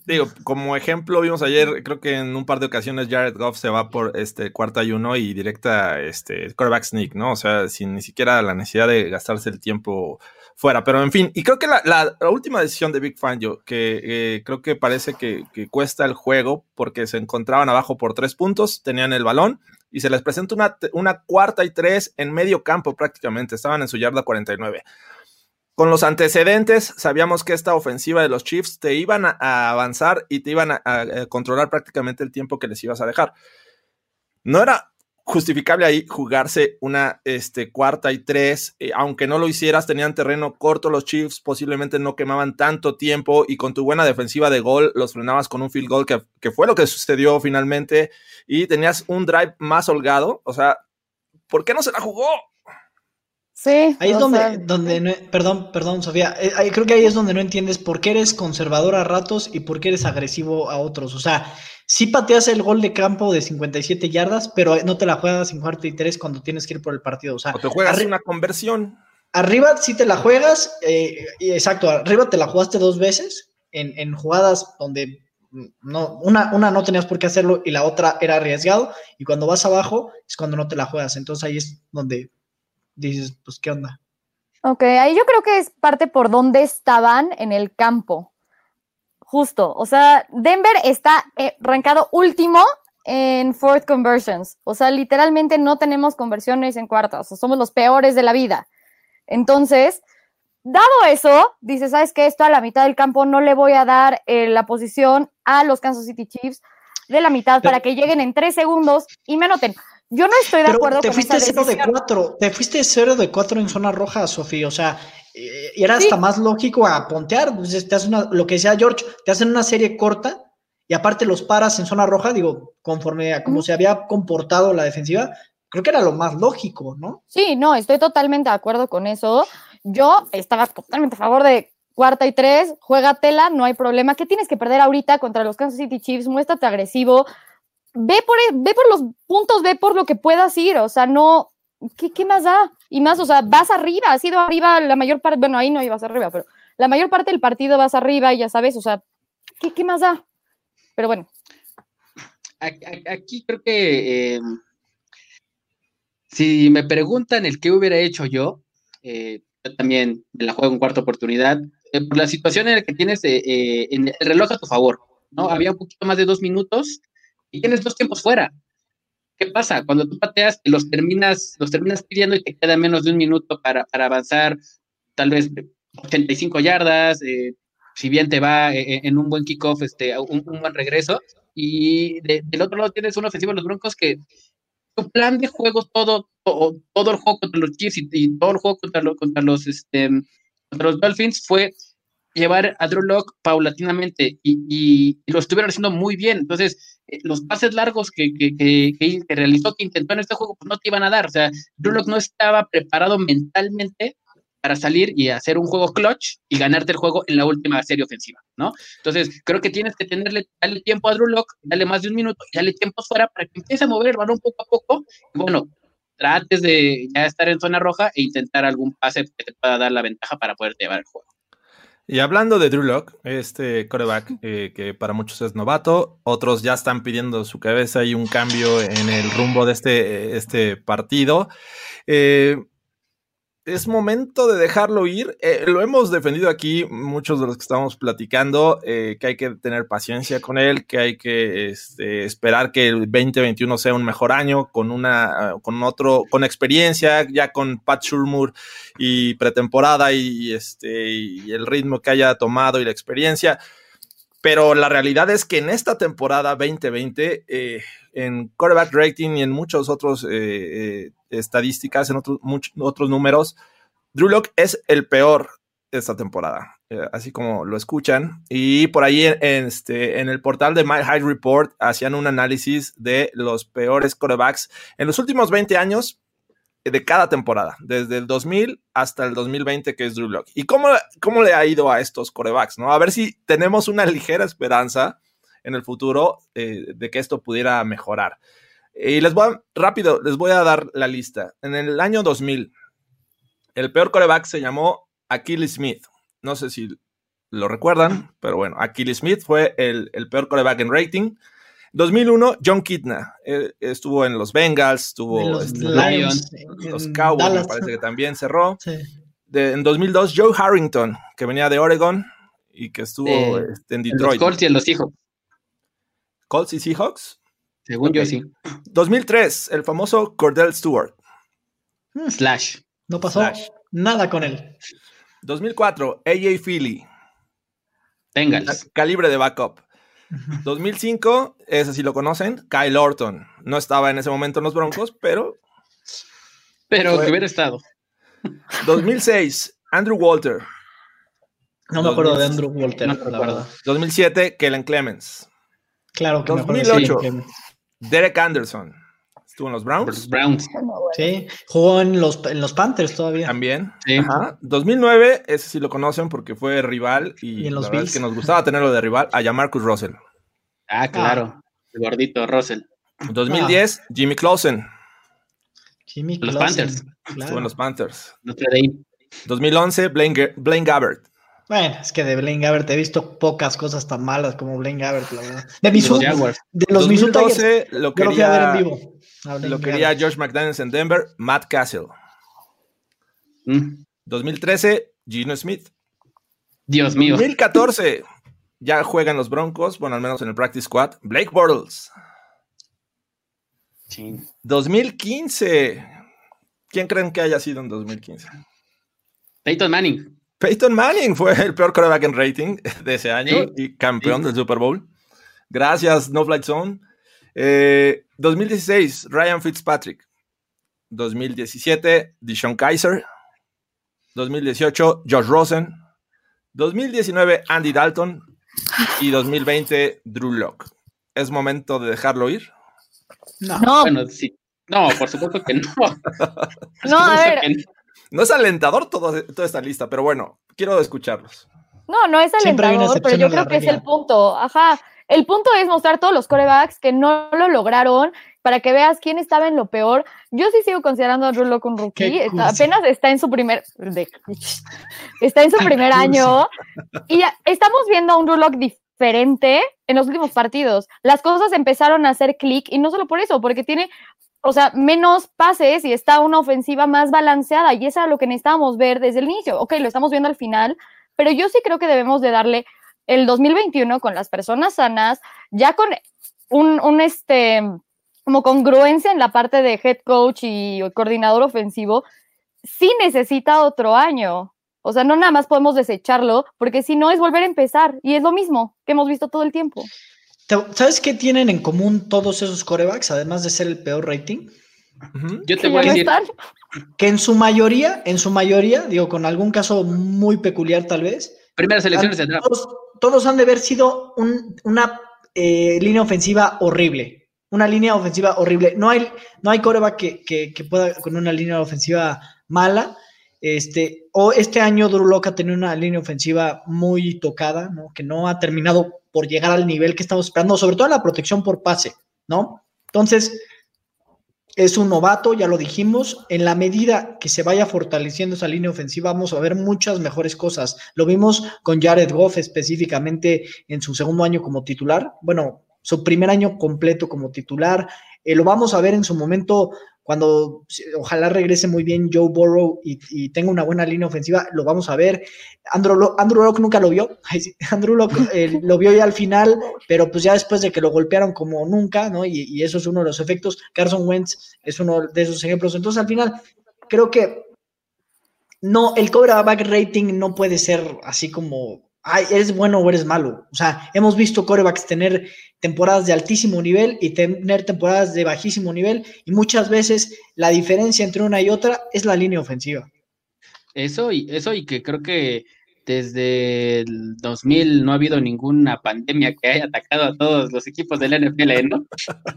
digo, como ejemplo, vimos ayer, creo que en un par de ocasiones Jared Goff se va por este cuarta y uno y directa este quarterback sneak, ¿no? O sea, sin ni siquiera la necesidad de gastarse el tiempo fuera. Pero en fin, y creo que la, última decisión de Big Fangio, que eh, creo que parece que, cuesta el juego porque se encontraban abajo por tres puntos, tenían el balón y se les presenta una, una cuarta y tres en medio campo prácticamente, estaban en su yarda 49. Con los antecedentes, sabíamos que esta ofensiva de los Chiefs te iban a, avanzar y te iban a, controlar prácticamente el tiempo que les ibas a dejar. No era justificable ahí jugarse una este, cuarta y tres, eh, aunque no lo hicieras, tenían terreno corto los Chiefs, posiblemente no quemaban tanto tiempo y con tu buena defensiva de gol los frenabas con un field goal que, que fue lo que sucedió finalmente y tenías un drive más holgado, o sea, ¿por qué no se la jugó? Sí. Ahí es donde, donde perdón, perdón, Sofía, eh, creo que ahí es donde no entiendes por qué eres conservador a ratos y por qué eres agresivo a otros. O sea, sí pateas el gol de campo de 57 yardas, pero no te la juegas en cuarto y tres cuando tienes que ir por el partido. O sea, te juegas una conversión. Arriba sí te la juegas, eh, exacto, arriba te la jugaste dos veces en, jugadas donde no, una, una no tenías por qué hacerlo y la otra era arriesgado, y cuando vas abajo es cuando no te la juegas. Entonces ahí es donde dices, pues, ¿qué onda? Ok, ahí yo creo que es parte por dónde estaban en el campo. Justo, o sea, Denver está eh, rancado último en fourth conversions. O sea, literalmente no tenemos conversiones en cuartas, o somos los peores de la vida. Entonces, dado eso, dices, ¿sabes qué? Esto a la mitad del campo no le voy a dar eh, la posición a los Kansas City Chiefs de la mitad para que lleguen en tres segundos y me anoten. Yo no estoy de acuerdo te fuiste cero de cuatro, te fuiste cero de cuatro en zona roja, Sofía. O sea, y era hasta más lógico a pontear. Pues, te una, lo que decía George, te hacen una serie corta y aparte los paras en zona roja, digo, conforme a cómo se había comportado la defensiva, creo que era lo más lógico, ¿no? Sí, no, estoy totalmente de acuerdo con eso. Yo estaba totalmente a favor de cuarta y tres, juega tela, no hay problema. ¿Qué tienes que perder ahorita contra los Kansas City Chiefs? Muéstrate agresivo. Ve por, ve por los puntos, ve por lo que puedas ir. O sea, no, ¿qué, más da? Y más, o sea, vas arriba, has ido arriba la mayor parte, bueno, ahí no ibas arriba, pero la mayor parte del partido vas arriba y ya sabes, o sea, ¿qué, más da? Pero bueno. Aquí creo que em, si me preguntan el qué hubiera hecho yo, eh, yo también me la juego en cuarta oportunidad, eh, por la situación en la que tienes eh, el reloj a tu favor, ¿no? Había un poquito más de dos minutos y tienes dos tiempos fuera. ¿Qué pasa? Cuando tú pateas, los terminas, los terminas pidiendo y te queda menos de un minuto para, avanzar, tal vez 85 yardas, eh, si bien te va eh, eh, en un buen kickoff, este, un, buen regreso, y del otro lado tienes una ofensiva de los Broncos que su plan de juego, todo, todo, el juego contra los Chiefs y, todo el juego contra, contra, los, este, contra los Dolphins fue llevar a Drew Locke paulatinamente y, lo estuvieron haciendo muy bien. Entonces, eh, los pases largos que, realizó, que intentó en este juego, pues no te iban a dar. O sea, Drew Locke no estaba preparado mentalmente para salir y hacer un juego clutch y ganarte el juego en la última serie ofensiva, ¿no? Entonces, creo que tienes que tenerle, darle tiempo a Drew Locke, darle más de un minuto y darle tiempo fuera para que empiece a mover el balón poco a poco. Y bueno, trates de ya estar en zona roja e intentar algún pase que te pueda dar la ventaja para poder llevar el juego. Y hablando de Drew Locke, este coreback eh, que para muchos es novato, otros ya están pidiendo su cabeza y un cambio en el rumbo de este, este partido. Eh, es momento de dejarlo ir. Eh, lo hemos defendido aquí, muchos de los que estamos platicando, eh, que hay que tener paciencia con él, que hay que este, esperar que el 2021 sea un mejor año, con una, con otro, con experiencia, ya con Pat Shurmur y pretemporada y, este, y el ritmo que haya tomado y la experiencia. Pero la realidad es que en esta temporada 2020, eh, en quarterback rating y en muchos otros estadísticas, en otros, otros números, Drew Locke es el peor esta temporada, eh, así como lo escuchan. Y por ahí en, este, en el portal de My High Report hacían un análisis de los peores quarterbacks en los últimos 20 años de cada temporada, desde el 2000 hasta el 2020, que es Drew Locke. ¿Y cómo, cómo le ha ido a estos corebacks? ¿no? A ver si tenemos una <laughs> ligera esperanza en el futuro eh, de que esto pudiera mejorar. Y les voy a, rápido, les voy a dar la lista. En el año 2000, el peor coreback se llamó Achilles Smith. No sé si lo recuerdan, pero bueno, Achilles Smith fue el, peor coreback en rating. 2001, John Kitna. estuvo en los Bengals, estuvo en los, este, Lions, los Cowboys, me parece que también cerró. en 2002, Joe Harrington, que venía de Oregon y que estuvo este, en Detroit. los Colts y en los Seahawks. ¿Colts y Seahawks? Según yo, sí. 2003, el famoso Cordell Stewart. Hmm. Slash. No pasó nada con él. 2004, AJ Philly. Bengals. Calibre de backup. 2005, ese sí lo conocen, Kyle Orton. No estaba en ese momento en los Broncos, pero. Pero que hubiera estado. 2006, Andrew Walter. No me acuerdo de Andrew Walter, la verdad. 2007, Kellen Clemens. Claro que 2008, Derek Anderson. Estuvo en los Browns. Los Browns. Sí, jugó en los, en los Panthers todavía. También. Ajá. 2009, ese sí lo conocen porque fue rival y, en los la que nos gustaba tenerlo de rival, a Marcus Russell. Ah, claro. El gordito Russell. 2010, Jimmy Clausen. Jimmy Los Panthers. Estuvo en los Panthers. 2011, Blaine, Blaine Gabbert. Bueno, es que de Blaine Gabbert he visto pocas cosas tan malas como Blaine Gabbert, la verdad. De, de los 2012 lo quería, ver en vivo. Lo quería George McDaniels en Denver, Matt Castle. 2013, mm. Gino Smith. Dios mío. 2014, ya juegan los Broncos, bueno, al menos en el practice squad, Blake Bortles. 2015, ¿quién creen que haya sido en 2015? Peyton Manning. Peyton Manning fue el peor quarterback en rating de ese año y campeón del Super Bowl. Gracias, No Flight Zone. 2016, eh, Ryan Fitzpatrick. 2017, Dishon Kaiser. 2018, Josh Rosen. 2019, Andy Dalton. Y 2020, Drew Locke. ¿Es momento de dejarlo ir? No. No, no por supuesto que no. <laughs> no, a ver. No es alentador todo, toda esta lista, pero bueno, quiero escucharlos. No, no es alentador, pero yo creo que es el punto. Ajá. El punto es mostrar todos los corebacks que no lo lograron para que veas quién estaba en lo peor. Yo sí sigo considerando a Drew Locke un rookie. apenas está en su primer. <laughs> está en su primer año. Y estamos viendo a un Drew Locke diferente en los últimos partidos. Las cosas empezaron a hacer clic y no solo por eso, porque tiene o sea, menos pases y está una ofensiva más balanceada y eso era lo que necesitábamos ver desde el inicio. Ok, lo estamos viendo al final, pero yo sí creo que debemos de darle el 2021 con las personas sanas, ya con un, un este, como congruencia en la parte de head coach y coordinador ofensivo, sí necesita otro año. O sea, no nada más podemos desecharlo, porque si no es volver a empezar y es lo mismo que hemos visto todo el tiempo. ¿Sabes qué tienen en común todos esos corebacks, además de ser el peor rating? Yo te voy a decir que en su mayoría, en su mayoría, digo, con algún caso muy peculiar tal vez. Primeras elecciones de draft. Todos, han de haber sido una eh, línea ofensiva horrible. Una línea ofensiva horrible. No hay, no hay coreback que, que, pueda con una línea ofensiva mala. Este, o este año Drew Locke ha tenido una línea ofensiva muy tocada, ¿no? Que no ha terminado por llegar al nivel que estamos esperando, sobre todo en la protección por pase, ¿no? Entonces, es un novato, ya lo dijimos. En la medida que se vaya fortaleciendo esa línea ofensiva, vamos a ver muchas mejores cosas. Lo vimos con Jared Goff específicamente en su segundo año como titular. Bueno, su primer año completo como titular. Eh, lo vamos a ver en su momento cuando ojalá regrese muy bien Joe Burrow y, tenga una buena línea ofensiva, lo vamos a ver. Andrew, Locke nunca lo vio, <laughs> Andrew Locke eh, lo vio ya al final, pero pues ya después de que lo golpearon como nunca, ¿no? Y, eso es uno de los efectos. Carson Wentz es uno de esos ejemplos. Entonces al final creo que no, el back rating no puede ser así como ay, eres bueno o eres malo. O sea, hemos visto corebacks tener temporadas de altísimo nivel y tener temporadas de bajísimo nivel y muchas veces la diferencia entre una y otra es la línea ofensiva. Eso y eso y que creo que desde el 2000 no ha habido ninguna pandemia que haya atacado a todos los equipos del NFL, ¿no?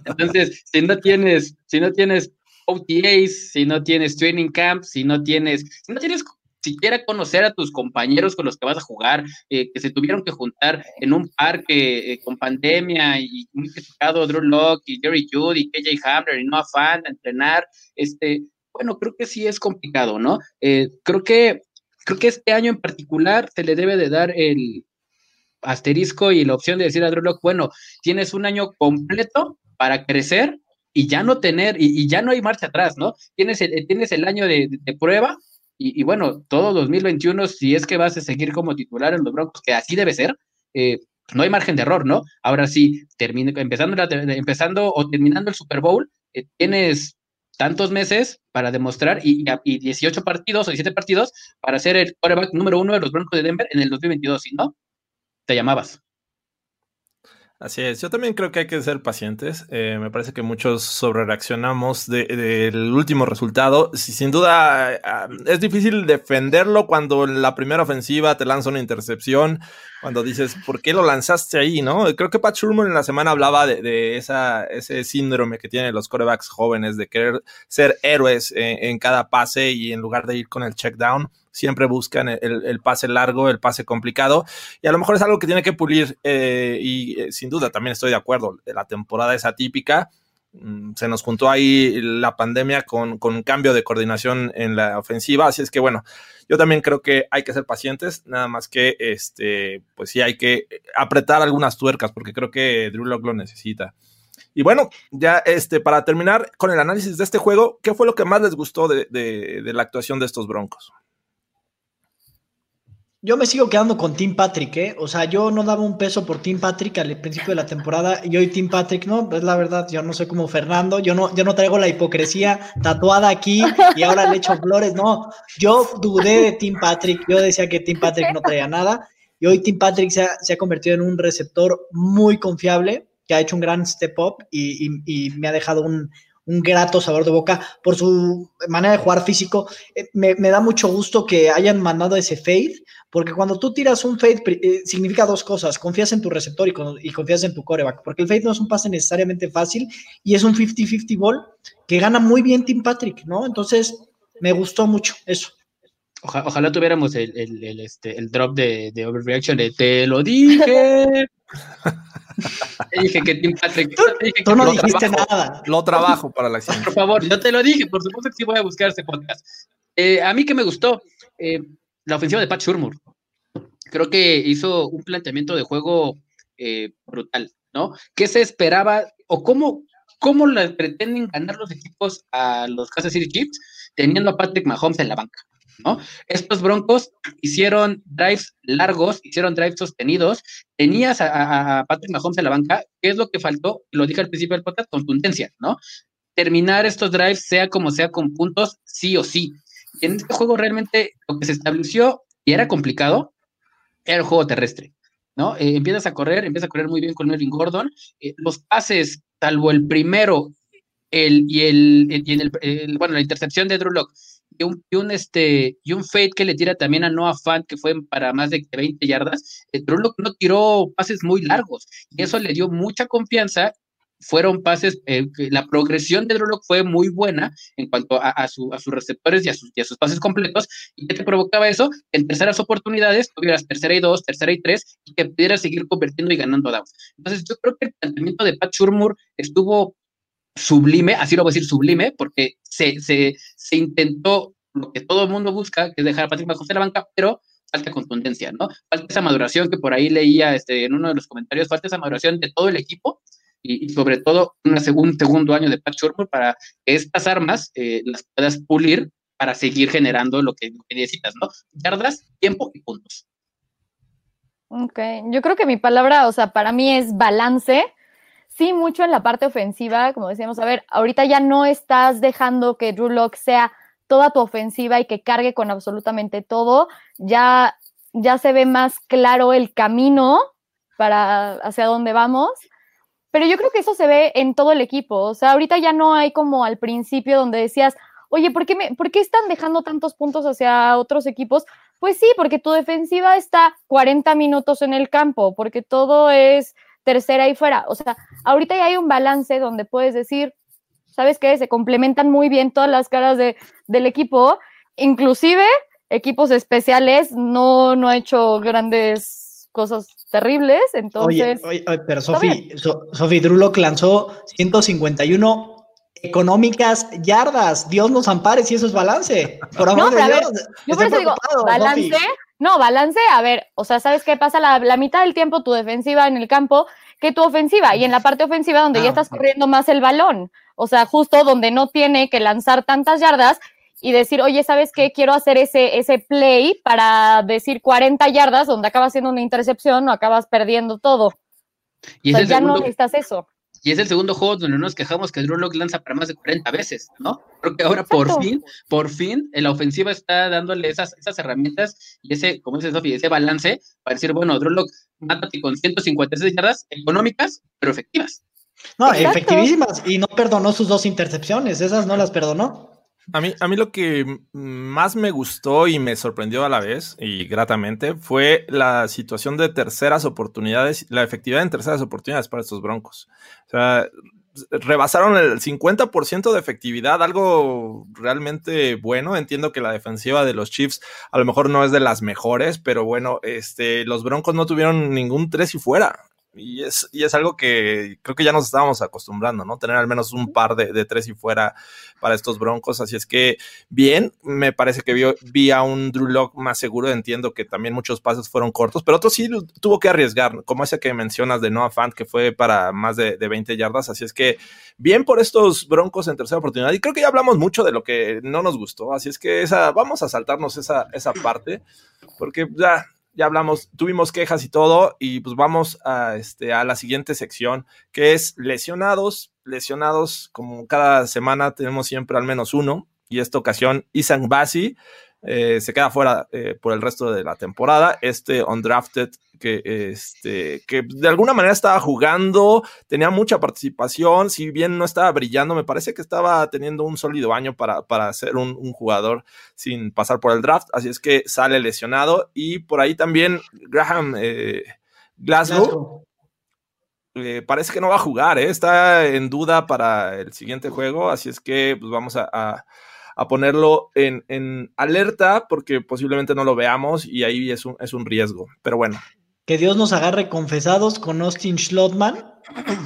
Entonces, si no tienes, si no tienes OTAs, si no tienes training camps, si no tienes, si no tienes siquiera conocer a tus compañeros con los que vas a jugar, eh, que se tuvieron que juntar en un parque eh, con pandemia y muy criticado Drew Locke y Jerry Judy y KJ Hamler y no afán a entrenar, este, bueno, creo que sí es complicado, ¿no? Eh, creo que creo que este año en particular se le debe de dar el asterisco y la opción de decir a Drew Locke, bueno, tienes un año completo para crecer y ya no tener, y, ya no hay marcha atrás, ¿no? Tienes el, tienes el año de prueba y, bueno, todo 2021, si es que vas a seguir como titular en los Broncos, que así debe ser, eh, no hay margen de error, ¿no? Ahora sí, termine, empezando, empezando o terminando el Super Bowl, eh, tienes tantos meses para demostrar y, y, 18 partidos o 17 partidos para ser el quarterback número uno de los Broncos de Denver en el 2022, ¿sí no? Te llamabas. Así es, yo también creo que hay que ser pacientes. Eh, me parece que muchos sobrereaccionamos del último resultado. sin duda ah, es difícil defenderlo cuando en la primera ofensiva te lanza una intercepción, cuando dices, ¿por qué lo lanzaste ahí? ¿no? Creo que Pat Sherman en la semana hablaba de, esa, ese síndrome que tienen los corebacks jóvenes de querer ser héroes en, cada pase y en lugar de ir con el check down siempre buscan el, pase largo, el pase complicado, y a lo mejor es algo que tiene que pulir, eh, y eh, sin duda también estoy de acuerdo, la temporada es atípica, se nos juntó ahí la pandemia con, con, un cambio de coordinación en la ofensiva, así es que bueno, yo también creo que hay que ser pacientes, nada más que este, pues sí hay que apretar algunas tuercas, porque creo que Drew Lock lo necesita. Y bueno, ya este, para terminar con el análisis de este juego, ¿qué fue lo que más les gustó de, de la actuación de estos Broncos? Yo me sigo quedando con Tim Patrick, ¿eh? O sea, yo no daba un peso por Tim Patrick al principio de la temporada y hoy Tim Patrick, no, es la verdad, yo no soy como Fernando, yo no, yo no traigo la hipocresía tatuada aquí y ahora le echo flores, no, yo dudé de Tim Patrick, yo decía que Tim Patrick no traía nada y hoy Tim Patrick se ha, se ha convertido en un receptor muy confiable, que ha hecho un gran step up y, y me ha dejado un, un grato sabor de boca por su manera de jugar físico. Eh, me, da mucho gusto que hayan mandado ese fade, porque cuando tú tiras un fade eh, significa dos cosas, confías en tu receptor y, confías en tu coreback, porque el fade no es un pase necesariamente fácil y es un 50-50 ball que gana muy bien Tim Patrick, ¿no? Entonces, me gustó mucho eso. ojalá tuviéramos el, este, el drop de, de overreaction de te lo dije. Te dije que Tim Patrick. Tú, no dijiste nada. Lo trabajo para la acción. Por favor, yo te lo dije, por supuesto que sí voy a buscar ese podcast. Eh, a mí que me gustó eh, la ofensiva de Pat Shurmur. Creo que hizo un planteamiento de juego eh, brutal, ¿no? ¿Qué se esperaba o cómo, cómo le pretenden ganar los equipos a los Kansas City Chiefs teniendo a Patrick Mahomes en la banca? ¿No? Estos Broncos hicieron drives largos, hicieron drives sostenidos, tenías a, Patrick Mahomes en la banca, ¿qué es lo que faltó? Lo dije al principio del podcast, contundencia, ¿no? Terminar estos drives, sea como sea, con puntos, sí o sí. en este juego realmente lo que se estableció, y era complicado, era el juego terrestre. ¿no? Eh, empiezas a correr, empiezas a correr muy bien con Melvin Gordon. Eh, los pases, salvo el primero el, y, el, y en el, bueno, la intercepción de Drew Locke y un, y este, y un fade que le tira también a Noah Fant, que fue para más de 20 yardas, eh, no tiró pases muy largos y eso le dio mucha confianza fueron pases, eh, la progresión de Drew Locke fue muy buena en cuanto a, sus receptores y a sus, sus, pases completos. ¿Y qué te provocaba eso? En terceras oportunidades tuvieras tercera y dos, tercera y tres, y que pudieras seguir convirtiendo y ganando downs. Entonces, yo creo que el planteamiento de Pat Shurmur estuvo sublime, así lo voy a decir sublime, porque se, se, se intentó lo que todo el mundo busca, que es dejar a Patrick Mahomes la banca, pero falta contundencia, ¿no? Falta esa maduración que por ahí leía este, en uno de los comentarios, falta esa maduración de todo el equipo y, sobre todo un segundo año de Pat para que estas armas eh, las puedas pulir para seguir generando lo que, necesitas, ¿no? Yardas, tiempo y puntos. Ok, yo creo que mi palabra, o sea, para mí es balance. Sí, mucho en la parte ofensiva, como decíamos, a ver, ahorita ya no estás dejando que Drew Lock sea toda tu ofensiva y que cargue con absolutamente todo. Ya, ya se ve más claro el camino para hacia dónde vamos. Pero yo creo que eso se ve en todo el equipo. O sea, ahorita ya no hay como al principio donde decías, oye, ¿por qué, me, ¿por qué están dejando tantos puntos hacia otros equipos? Pues sí, porque tu defensiva está 40 minutos en el campo, porque todo es tercera y fuera. O sea, ahorita ya hay un balance donde puedes decir, ¿sabes qué? Se complementan muy bien todas las caras de, del equipo, inclusive equipos especiales no, no ha hecho grandes cosas terribles, entonces... Oye, oye, pero Sofi, Sofi Drulock lanzó 151 económicas yardas. Dios nos ampare si eso es balance. Por amor de Dios. yo por eso digo, balance, no, balance, a ver, o sea, ¿sabes qué pasa? La, la, mitad del tiempo tu defensiva en el campo que tu ofensiva y en la parte ofensiva donde ya ah, estás corriendo más el balón. O sea, justo donde no tiene que lanzar tantas yardas y decir, oye, ¿sabes qué? Quiero hacer ese, ese play para decir 40 yardas donde acabas haciendo una intercepción o acabas perdiendo todo. Y o sea, ya no necesitas eso. Y es el segundo juego donde nos quejamos que Drew Locke lanza para más de 40 veces, ¿no? Creo que ahora por fin, por fin, la ofensiva está dándole esas, esas herramientas y ese, como dice Sofi, ese balance para decir, bueno, Drew Locke, mátate con 156 yardas económicas, pero efectivas. No, efectivísimas. Y no perdonó sus dos intercepciones, esas no las perdonó. A mí, a mí lo que más me gustó y me sorprendió a la vez y gratamente fue la situación de terceras oportunidades, la efectividad en terceras oportunidades para estos Broncos. O sea, rebasaron el 50% de efectividad, algo realmente bueno. Entiendo que la defensiva de los Chiefs a lo mejor no es de las mejores, pero bueno, este, los Broncos no tuvieron ningún tres y fuera. Y es, y es algo que creo que ya nos estábamos acostumbrando, ¿no? Tener al menos un par de, tres y fuera para estos broncos. Así es que, bien, me parece que vi, vi a un Drew Lock más seguro. Entiendo que también muchos pases fueron cortos, pero otros sí tuvo que arriesgar, como ese que mencionas de Noah Fant, que fue para más de, de 20 yardas. Así es que, bien por estos broncos en tercera oportunidad. Y creo que ya hablamos mucho de lo que no nos gustó. Así es que esa, vamos a saltarnos esa, esa parte, porque ya ya hablamos, tuvimos quejas y todo, y pues vamos a, este, a la siguiente sección, que es lesionados. Lesionados, como cada semana tenemos siempre al menos uno, y esta ocasión Isan Basi eh, se queda fuera eh, por el resto de la temporada. Este undrafted que, este, que de alguna manera estaba jugando, tenía mucha participación, si bien no estaba brillando, me parece que estaba teniendo un sólido año para, para ser un, jugador sin pasar por el draft, así es que sale lesionado y por ahí también Graham eh, Glasgow. parece que no va a jugar, está en duda para el siguiente juego, así es que pues vamos a a ponerlo en, en, alerta porque posiblemente no lo veamos y ahí es un, es un riesgo. Pero bueno. Que Dios nos agarre confesados con Austin Schlottman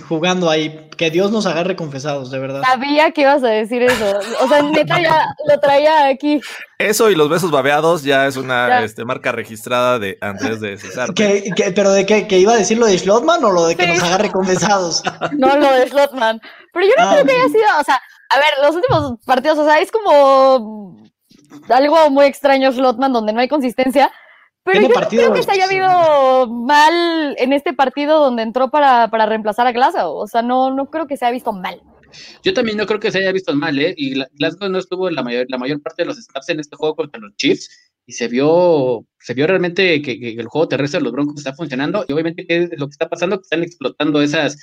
jugando ahí. Que Dios nos agarre confesados, de verdad. Sabía que ibas a decir eso. O sea, <laughs> neta ya lo traía aquí. Eso y los besos babeados ya es una este, marca registrada de Andrés de César. ¿Qué, pero de qué? ¿Que iba a decir lo de Schlottman o lo de que nos agarre confesados? <laughs> No, lo de Schlottman. Pero yo no ah, creo que haya sido, o sea, a ver, los últimos partidos, o sea, es como algo muy extraño Slotman donde no hay consistencia. Pero yo no creo que se haya visto mal en este partido donde entró para, para reemplazar a Glasgow. O sea, no, no creo que se haya visto mal. Yo también no creo que se haya visto mal, ¿eh? Y Glasgow no estuvo en la mayor, la mayor parte de los snaps en este juego contra los Chiefs. y se vio, se vio realmente que, que el juego terrestre de los Broncos está funcionando y obviamente ¿qué es lo que está pasando, que están explotando esas,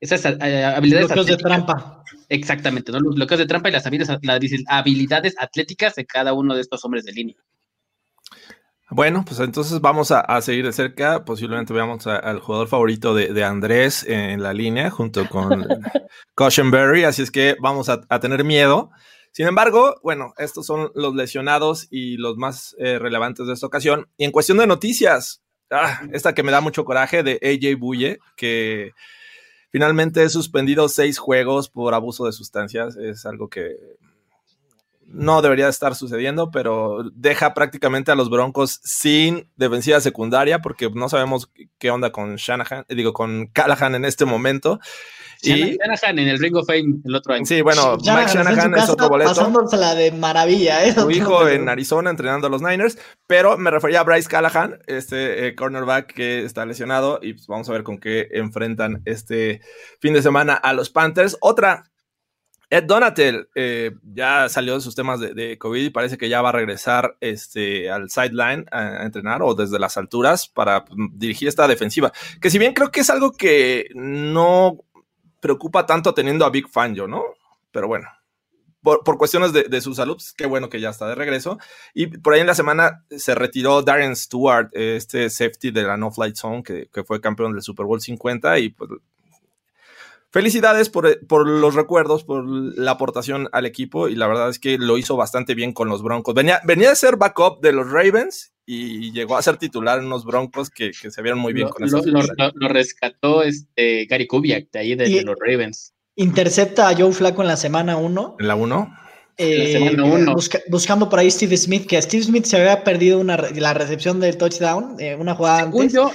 esas eh, habilidades Bloqueos de trampa. Exactamente, ¿no? los bloqueos de trampa y las habilidades, las habilidades atléticas de cada uno de estos hombres de línea. Bueno, pues entonces vamos a, a seguir de cerca. Posiblemente veamos a- al jugador favorito de, de Andrés en la línea junto con <laughs> Cushenberry. Así es que vamos a, a tener miedo. Sin embargo, bueno, estos son los lesionados y los más eh, relevantes de esta ocasión. Y en cuestión de noticias, ah, esta que me da mucho coraje de AJ Buye, que finalmente es suspendido seis juegos por abuso de sustancias. Es algo que no debería estar sucediendo, pero deja prácticamente a los Broncos sin defensiva secundaria porque no sabemos qué onda con Shanahan, eh, digo, con Callahan en este momento. Y Shanahan en el Ring of Fame el otro año. sí, bueno, Ya Mike Shanahan es otro boleto. Pasándosela de maravilla, ¿eh? Su hijo en Arizona entrenando a los Niners, pero me refería a Bryce Callahan, este eh, cornerback que está lesionado y pues vamos a ver con qué enfrentan este fin de semana a los Panthers. Otra, Ed Donatel eh, ya salió de sus temas de, COVID y parece que ya va a regresar este, al sideline a, entrenar o desde las alturas para pues, dirigir esta defensiva, que si bien creo que es algo que no preocupa tanto teniendo a Big Fangio, ¿no? Pero bueno, por, por cuestiones de, de, su salud, pues, qué bueno que ya está de regreso. Y por ahí en la semana se retiró Darren Stewart, este safety de la No Flight Zone, que, que fue campeón del Super Bowl 50. Y pues felicidades por, por, los recuerdos, por la aportación al equipo. Y la verdad es que lo hizo bastante bien con los Broncos. Venía, venía de ser backup de los Ravens y llegó a ser titular en unos Broncos que, que se vieron muy bien lo, con eso. Lo, lo, lo, rescató este Gary Kubiak de ahí de, de los Ravens intercepta a Joe Flaco en la semana 1. ¿En la 1? Eh, busca, buscando por ahí Steve Smith, que a Steve Smith se había perdido una, la recepción del touchdown, eh, una jugada según antes. Yo,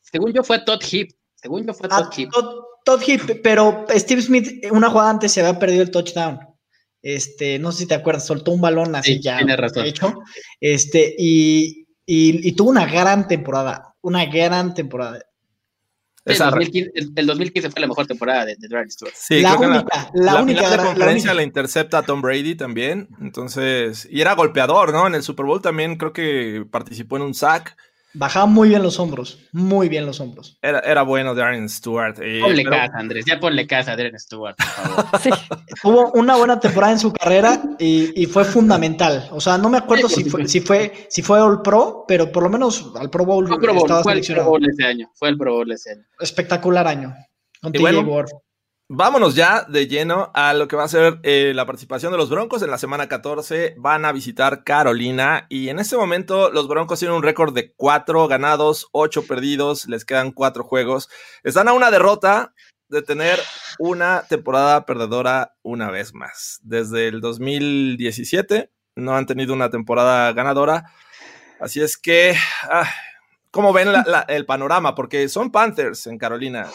según yo fue Todd Heap. Según yo fue Todd ah, Heap. Todd, Todd Heap, pero Steve Smith, una jugada antes se había perdido el touchdown. Este, no sé si te acuerdas, soltó un balón así sí, ya tiene razón. hecho. Este, y, y, y tuvo una gran temporada, una gran temporada. El 2015, el, el 2015, fue la mejor temporada de, de Darren Stewart. Sí, la única, la, la, la única. de conferencia la, única. la, intercepta a Tom Brady también. Entonces, y era golpeador, ¿no? En el Super Bowl también creo que participó en un sack. Bajaba muy bien los hombros, muy bien los hombros. Era, era bueno Darren Stewart. Eh, ponle pero... casa, Andrés, ya ponle casa a Darren Stewart, por favor. <laughs> sí. Tuvo una buena temporada en su carrera y, y fue fundamental. O sea, no me acuerdo si, fue, si, fue, si fue All Pro, pero por lo menos al Pro Bowl, fue Pro Bowl estaba fue el Pro Bowl ese año. Fue el Pro Bowl ese año. Espectacular año. Con y bueno, Ward. Vámonos ya de lleno a lo que va a ser eh, la participación de los Broncos en la semana 14. Van a visitar Carolina y en este momento los Broncos tienen un récord de 4 ganados, 8 perdidos, les quedan 4 juegos. Están a una derrota de tener una temporada perdedora una vez más. Desde el 2017 no han tenido una temporada ganadora. Así es que, ah, ¿cómo ven la, la, el panorama? Porque son Panthers en Carolina.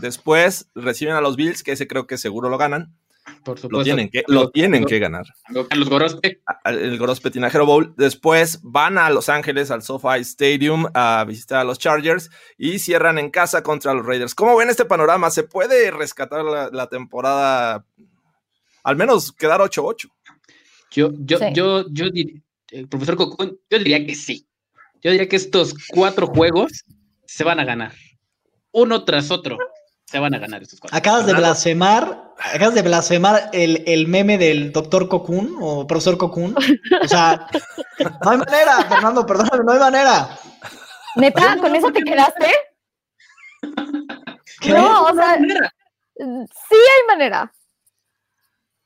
Después reciben a los Bills, que ese creo que seguro lo ganan. Por supuesto. Lo tienen que, lo tienen que ganar. Los Gorospe. El Gorospe Tinajero Bowl. Después van a Los Ángeles, al SoFi Stadium, a visitar a los Chargers y cierran en casa contra los Raiders. ¿Cómo ven este panorama? ¿Se puede rescatar la, la temporada? Al menos quedar 8-8. Yo, yo, sí. yo, yo, diría, el profesor Cocón, yo diría que sí. Yo diría que estos cuatro juegos se van a ganar. Uno tras otro se van a ganar estos cuatro. Acabas de blasfemar, acabas de blasfemar el, el meme del doctor Cocoon o profesor Cocoon. O sea, no hay manera, Fernando, perdóname, no hay manera. ¿Neta? ¿Con eso te quedaste? ¿Qué? No, o sea, sí hay manera.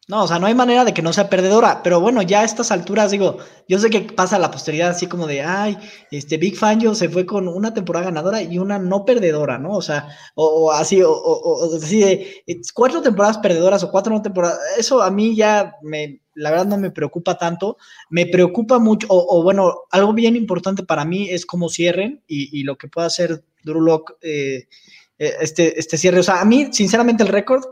No, o sea, no hay manera de que no sea perdedora, pero bueno, ya a estas alturas, digo, yo sé que pasa la posteridad así como de, ay, este Big Fangio se fue con una temporada ganadora y una no perdedora, ¿no? O sea, o, o así, o, o, así de cuatro temporadas perdedoras o cuatro no temporadas, eso a mí ya me, la verdad no me preocupa tanto, me preocupa mucho, o, bueno, algo bien importante para mí es cómo cierren y, y lo que pueda hacer Drew Lock, eh, este, este cierre, o sea, a mí, sinceramente, el récord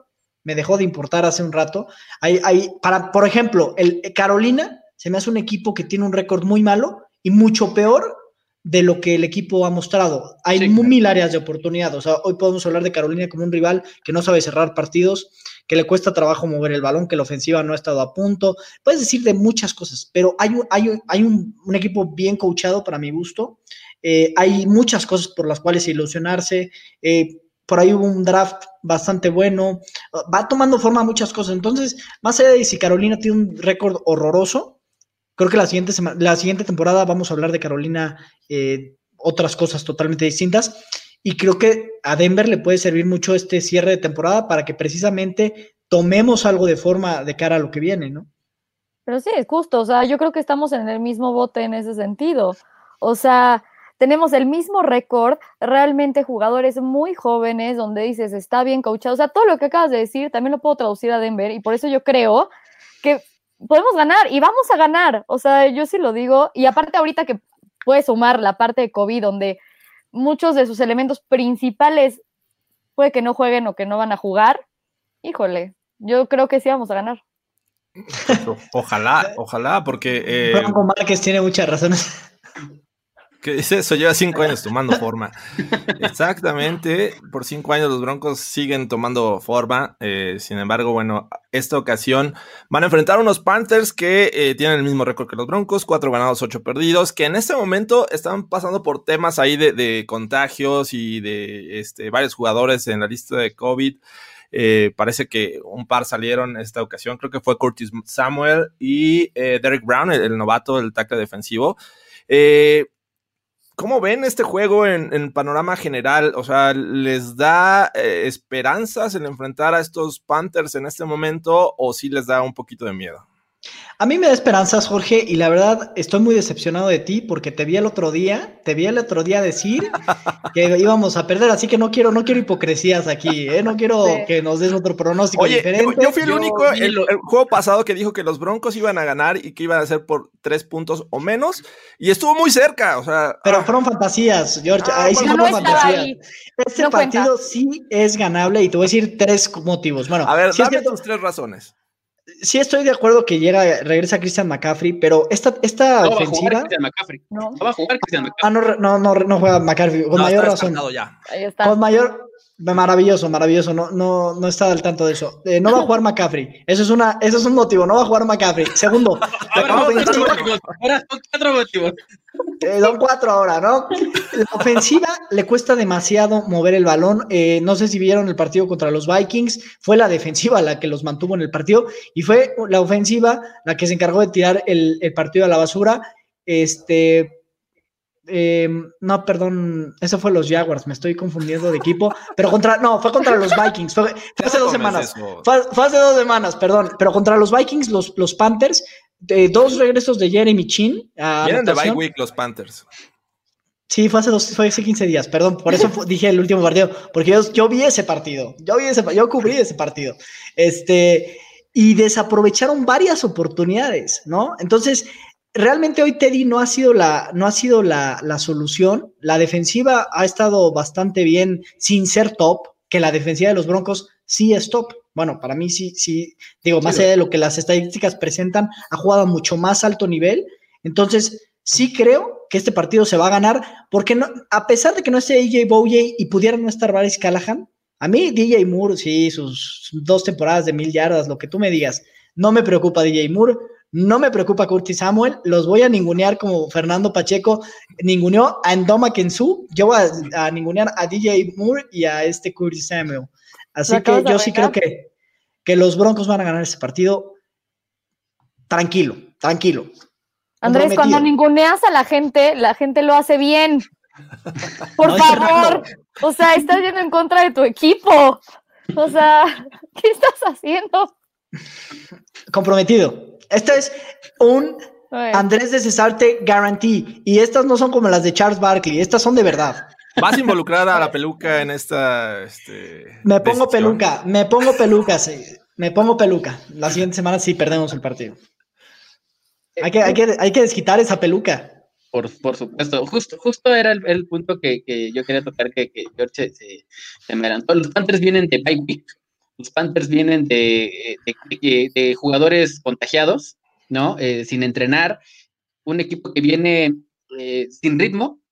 me dejó de importar hace un rato. Hay, hay, para, por ejemplo, el Carolina se me hace un equipo que tiene un récord muy malo y mucho peor de lo que el equipo ha mostrado. Hay Sí, mil áreas de oportunidad. O sea, hoy podemos hablar de Carolina como un rival que no sabe cerrar partidos, que le cuesta trabajo mover el balón, que la ofensiva no ha estado a punto. Puedes decir de muchas cosas, pero hay un, hay un, hay un, un equipo bien coachado para mi gusto. Eh, hay muchas cosas por las cuales ilusionarse. Eh, por ahí hubo un draft bastante bueno. Va tomando forma muchas cosas. Entonces, más allá de si Carolina tiene un récord horroroso, creo que la siguiente, sema- la siguiente temporada vamos a hablar de Carolina, eh, otras cosas totalmente distintas. Y creo que a Denver le puede servir mucho este cierre de temporada para que precisamente tomemos algo de forma de cara a lo que viene, ¿no? Pero sí, es justo, o sea, yo creo que estamos en el mismo bote en ese sentido. O sea, tenemos el mismo récord, realmente jugadores muy jóvenes, donde dices, está bien coachado. O sea, todo lo que acabas de decir también lo puedo traducir a Denver y por eso yo creo que podemos ganar y vamos a ganar. O sea, yo sí lo digo. Y aparte ahorita que puede sumar la parte de COVID, donde muchos de sus elementos principales puede que no jueguen o que no van a jugar, híjole, yo creo que sí vamos a ganar. <laughs> Ojalá, ojalá, porque eh, Franco Márquez tiene muchas razones. <laughs> ¿Qué dice eso? Lleva cinco años tomando forma. Exactamente, por cinco años los Broncos siguen tomando forma. eh, sin embargo, bueno, esta ocasión van a enfrentar a unos Panthers que eh, tienen el mismo récord que los Broncos, cuatro ganados, ocho perdidos, que en este momento están pasando por temas ahí de, contagios y de este, varios jugadores en la lista de COVID. Eh, parece que un par salieron esta ocasión, creo que fue Curtis Samuel y Derek Brown, el, novato, el tackle defensivo. Eh, ¿Cómo ven este juego en, en, panorama general? O sea, ¿les da eh, esperanzas el enfrentar a estos Panthers en este momento o sí les da un poquito de miedo? A mí me da esperanzas, Jorge, y la verdad estoy muy decepcionado de ti porque te vi el otro día, te vi el otro día decir que íbamos a perder, así que no quiero, no quiero hipocresías aquí, ¿eh? no quiero sí. que nos des otro pronóstico Oye, diferente. Yo, yo fui el yo único el, el, juego pasado que dijo que los Broncos iban a ganar y que iban a ser por tres puntos o menos, y estuvo muy cerca, o sea. Pero ah, fueron fantasías, George, ah, ahí sí no fueron fantasías. Ahí. Este no partido cuenta. sí es ganable y te voy a decir tres motivos. Bueno, a ver, sí dame es que, tus tres razones sí estoy de acuerdo que llega, regresa Christian McCaffrey, pero esta, esta no ofensiva. Va a jugar Christian McCaffrey. No. no va a jugar Christian McCaffrey. Ah, no, no, no, no juega McCaffrey. Con no, mayor razón. Ya. Ahí está. Con mayor. Maravilloso, maravilloso. No, no, no está al tanto de eso. Eh, no va a jugar McCaffrey. Eso es una, eso es un motivo. No va a jugar McCaffrey. Segundo. ahora, cuatro motivos. ahora son cuatro motivos. <laughs> Eh, son cuatro ahora, ¿no? La ofensiva le cuesta demasiado mover el balón. Eh, no sé si vieron el partido contra los Vikings. Fue la defensiva la que los mantuvo en el partido y fue la ofensiva la que se encargó de tirar el, el partido a la basura. Este. Eh, no, perdón, eso fue los Jaguars, me estoy confundiendo de equipo, pero contra, no, fue contra los Vikings, fue, fue hace dos semanas, fue, fue, hace dos semanas, perdón, pero contra los Vikings, los, los Panthers, de dos regresos de Jeremy Chin. Vienen de bye week los Panthers. Sí, fue hace, dos, fue hace 15 días, perdón, por eso dije el último partido, porque yo, yo vi ese partido, yo, vi ese, yo cubrí ese partido, este, y desaprovecharon varias oportunidades, ¿no? Entonces, realmente hoy Teddy no ha sido la, no ha sido la, la, solución. La defensiva ha estado bastante bien sin ser top, que la defensiva de los Broncos sí es top. Bueno, para mí sí, sí, digo, más allá de lo que las estadísticas presentan, ha jugado a mucho más alto nivel. Entonces, sí creo que este partido se va a ganar, porque no, a pesar de que no esté DJ Bowley y pudiera no estar Baris Callahan, a mí DJ Moore, sí, sus dos temporadas de mil yardas, lo que tú me digas, no me preocupa DJ Moore, no me preocupa Curtis Samuel, los voy a ningunear como Fernando Pacheco ninguneó a Endoma Kensu, yo voy a, a, ningunear a DJ Moore y a este Curtis Samuel. Así que yo sí creo que, que los Broncos van a ganar ese partido tranquilo, tranquilo. Andrés, cuando ninguneas a la gente, la gente lo hace bien. <laughs> Por no, favor. O sea, estás yendo en contra de tu equipo. O sea, <laughs> ¿qué estás haciendo? Comprometido. Este es un Andrés de Cesarte guarantee. Y estas no son como las de Charles Barkley, estas son de verdad. ¿Vas a involucrar a la peluca en esta? Este, me pongo decisión? peluca, me pongo peluca, sí. Me pongo peluca. La siguiente semana sí perdemos el partido. Hay que, hay que, hay que desquitar esa peluca. Por, por supuesto, justo, justo era el, el punto que, que, yo quería tocar que, que George se, se me adelantó. Los Panthers vienen de bye week. Los Panthers vienen de, de, jugadores contagiados, ¿no? Eh, sin entrenar. Un equipo que viene eh, sin ritmo,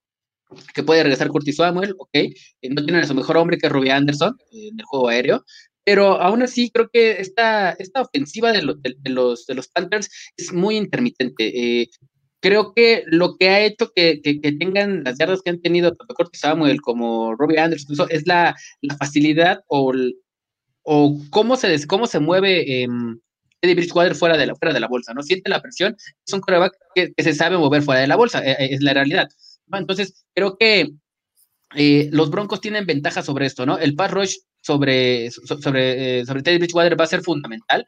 que puede regresar Curtis Samuel, ok, eh, no tienen a su mejor hombre que Robbie Anderson eh, en el juego aéreo, pero aún así creo que esta, esta ofensiva de, de, los, de los Panthers es muy intermitente. Eh, creo que lo que ha hecho que, tengan las yardas que han tenido tanto Curtis Samuel como Robbie Anderson es la, la facilidad o, o cómo, se, cómo se mueve eh, Eddie Bridgewater fuera de, la, fuera de la bolsa, ¿no? Siente la presión, es un coreback que, se sabe mover fuera de la bolsa, eh, es la realidad. Entonces, creo que eh, los Broncos tienen ventaja sobre esto, ¿no? El pass rush sobre, sobre, eh, sobre Teddy Bridgewater va a ser fundamental.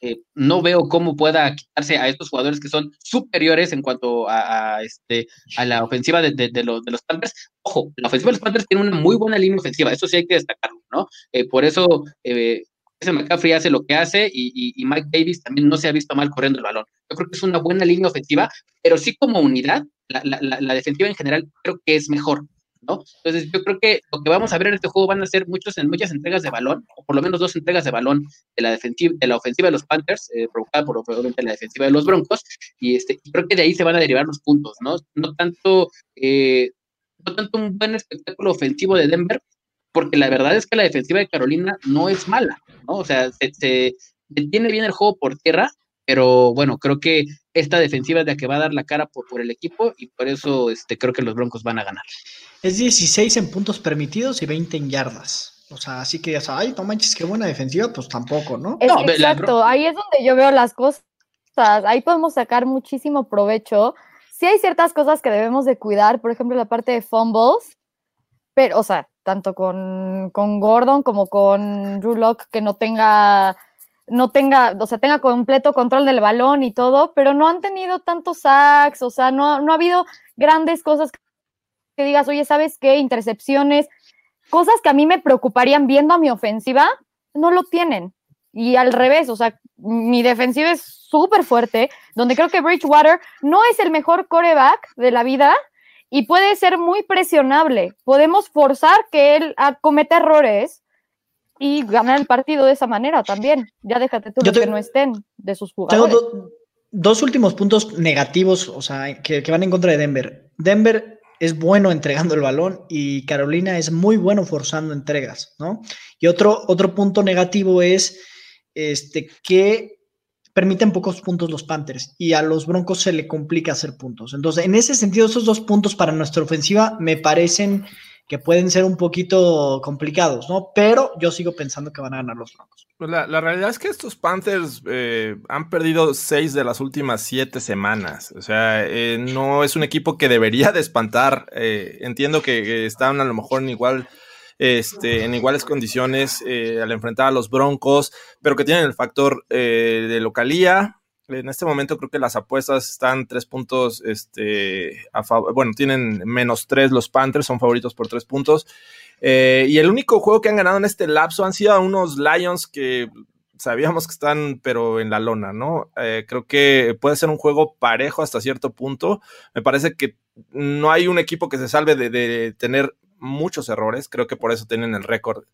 Eh, no veo cómo pueda quitarse a estos jugadores que son superiores en cuanto a, a este, a la ofensiva de, de, los, de los Panthers. Ojo, la ofensiva de los Panthers tiene una muy buena línea ofensiva, eso sí hay que destacarlo, ¿no? Eh, por eso ese McCaffrey hace lo que hace y, Mike Davis también no se ha visto mal corriendo el balón. Yo creo que es una buena línea ofensiva, pero sí como unidad, la, la, la, defensiva en general creo que es mejor. ¿no? Entonces yo creo que lo que vamos a ver en este juego van a ser muchos, en muchas entregas de balón, o por lo menos dos entregas de balón de la, defensiva, de la ofensiva de los Panthers, eh, provocada por obviamente la defensiva de los Broncos, y este, creo que de ahí se van a derivar los puntos, ¿no? No tanto, eh, no tanto un buen espectáculo ofensivo de Denver, porque la verdad es que la defensiva de Carolina no es mala, ¿no? O sea, se, se detiene bien el juego por tierra, pero bueno, creo que esta defensiva es la que va a dar la cara por, por el equipo y por eso este, creo que los Broncos van a ganar. Es 16 en puntos permitidos y 20 en yardas. O sea, así que ya sabes, ay, no manches, qué buena defensiva, pues tampoco, ¿no? Es, no exacto, la... ahí es donde yo veo las cosas. Ahí podemos sacar muchísimo provecho. Sí hay ciertas cosas que debemos de cuidar, por ejemplo, la parte de fumbles, pero, o sea, tanto con, con Gordon como con Drew que no tenga no tenga, o sea, tenga completo control del balón y todo, pero no han tenido tantos sacks, o sea, no, no ha habido grandes cosas que digas, oye, ¿sabes qué? Intercepciones, cosas que a mí me preocuparían viendo a mi ofensiva, no lo tienen. Y al revés, o sea, mi defensiva es súper fuerte, donde creo que Bridgewater no es el mejor coreback de la vida y puede ser muy presionable. Podemos forzar que él cometa errores y ganar el partido de esa manera también. Ya déjate tú te, que no estén de sus jugadores. Tengo do, dos últimos puntos negativos, o sea, que, que, van en contra de Denver. Denver es bueno entregando el balón y Carolina es muy bueno forzando entregas, ¿no? Y otro, otro punto negativo es este, que permiten pocos puntos los Panthers y a los Broncos se le complica hacer puntos. Entonces, en ese sentido, esos dos puntos para nuestra ofensiva me parecen que pueden ser un poquito complicados, ¿no? Pero yo sigo pensando que van a ganar los Broncos. Pues la, la, realidad es que estos Panthers eh, han perdido seis de las últimas siete semanas. O sea, eh, no es un equipo que debería de espantar. Eh, entiendo que, están a lo mejor en igual. Este, en iguales condiciones eh, al enfrentar a los Broncos, pero que tienen el factor de localía, en este momento creo que las apuestas están tres puntos, este, a bueno, tienen menos tres los Panthers, son favoritos por tres puntos. Eh, y el único juego que han ganado en este lapso han sido unos Lions que sabíamos que están, pero en la lona, ¿no? Eh, creo que puede ser un juego parejo hasta cierto punto. Me parece que no hay un equipo que se salve de tener muchos errores. Creo que por eso tienen el récord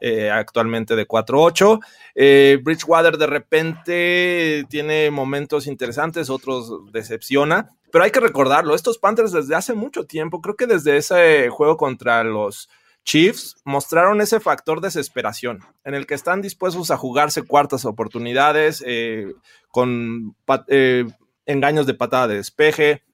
eh, actualmente de 4-8. Eh, Bridgewater de repente tiene momentos interesantes, otros decepciona, pero hay que recordarlo, estos Panthers desde hace mucho tiempo, creo que desde ese juego contra los Chiefs mostraron ese factor desesperación, en el que están dispuestos a jugarse cuartas oportunidades eh, con eh, engaños de patada de despeje,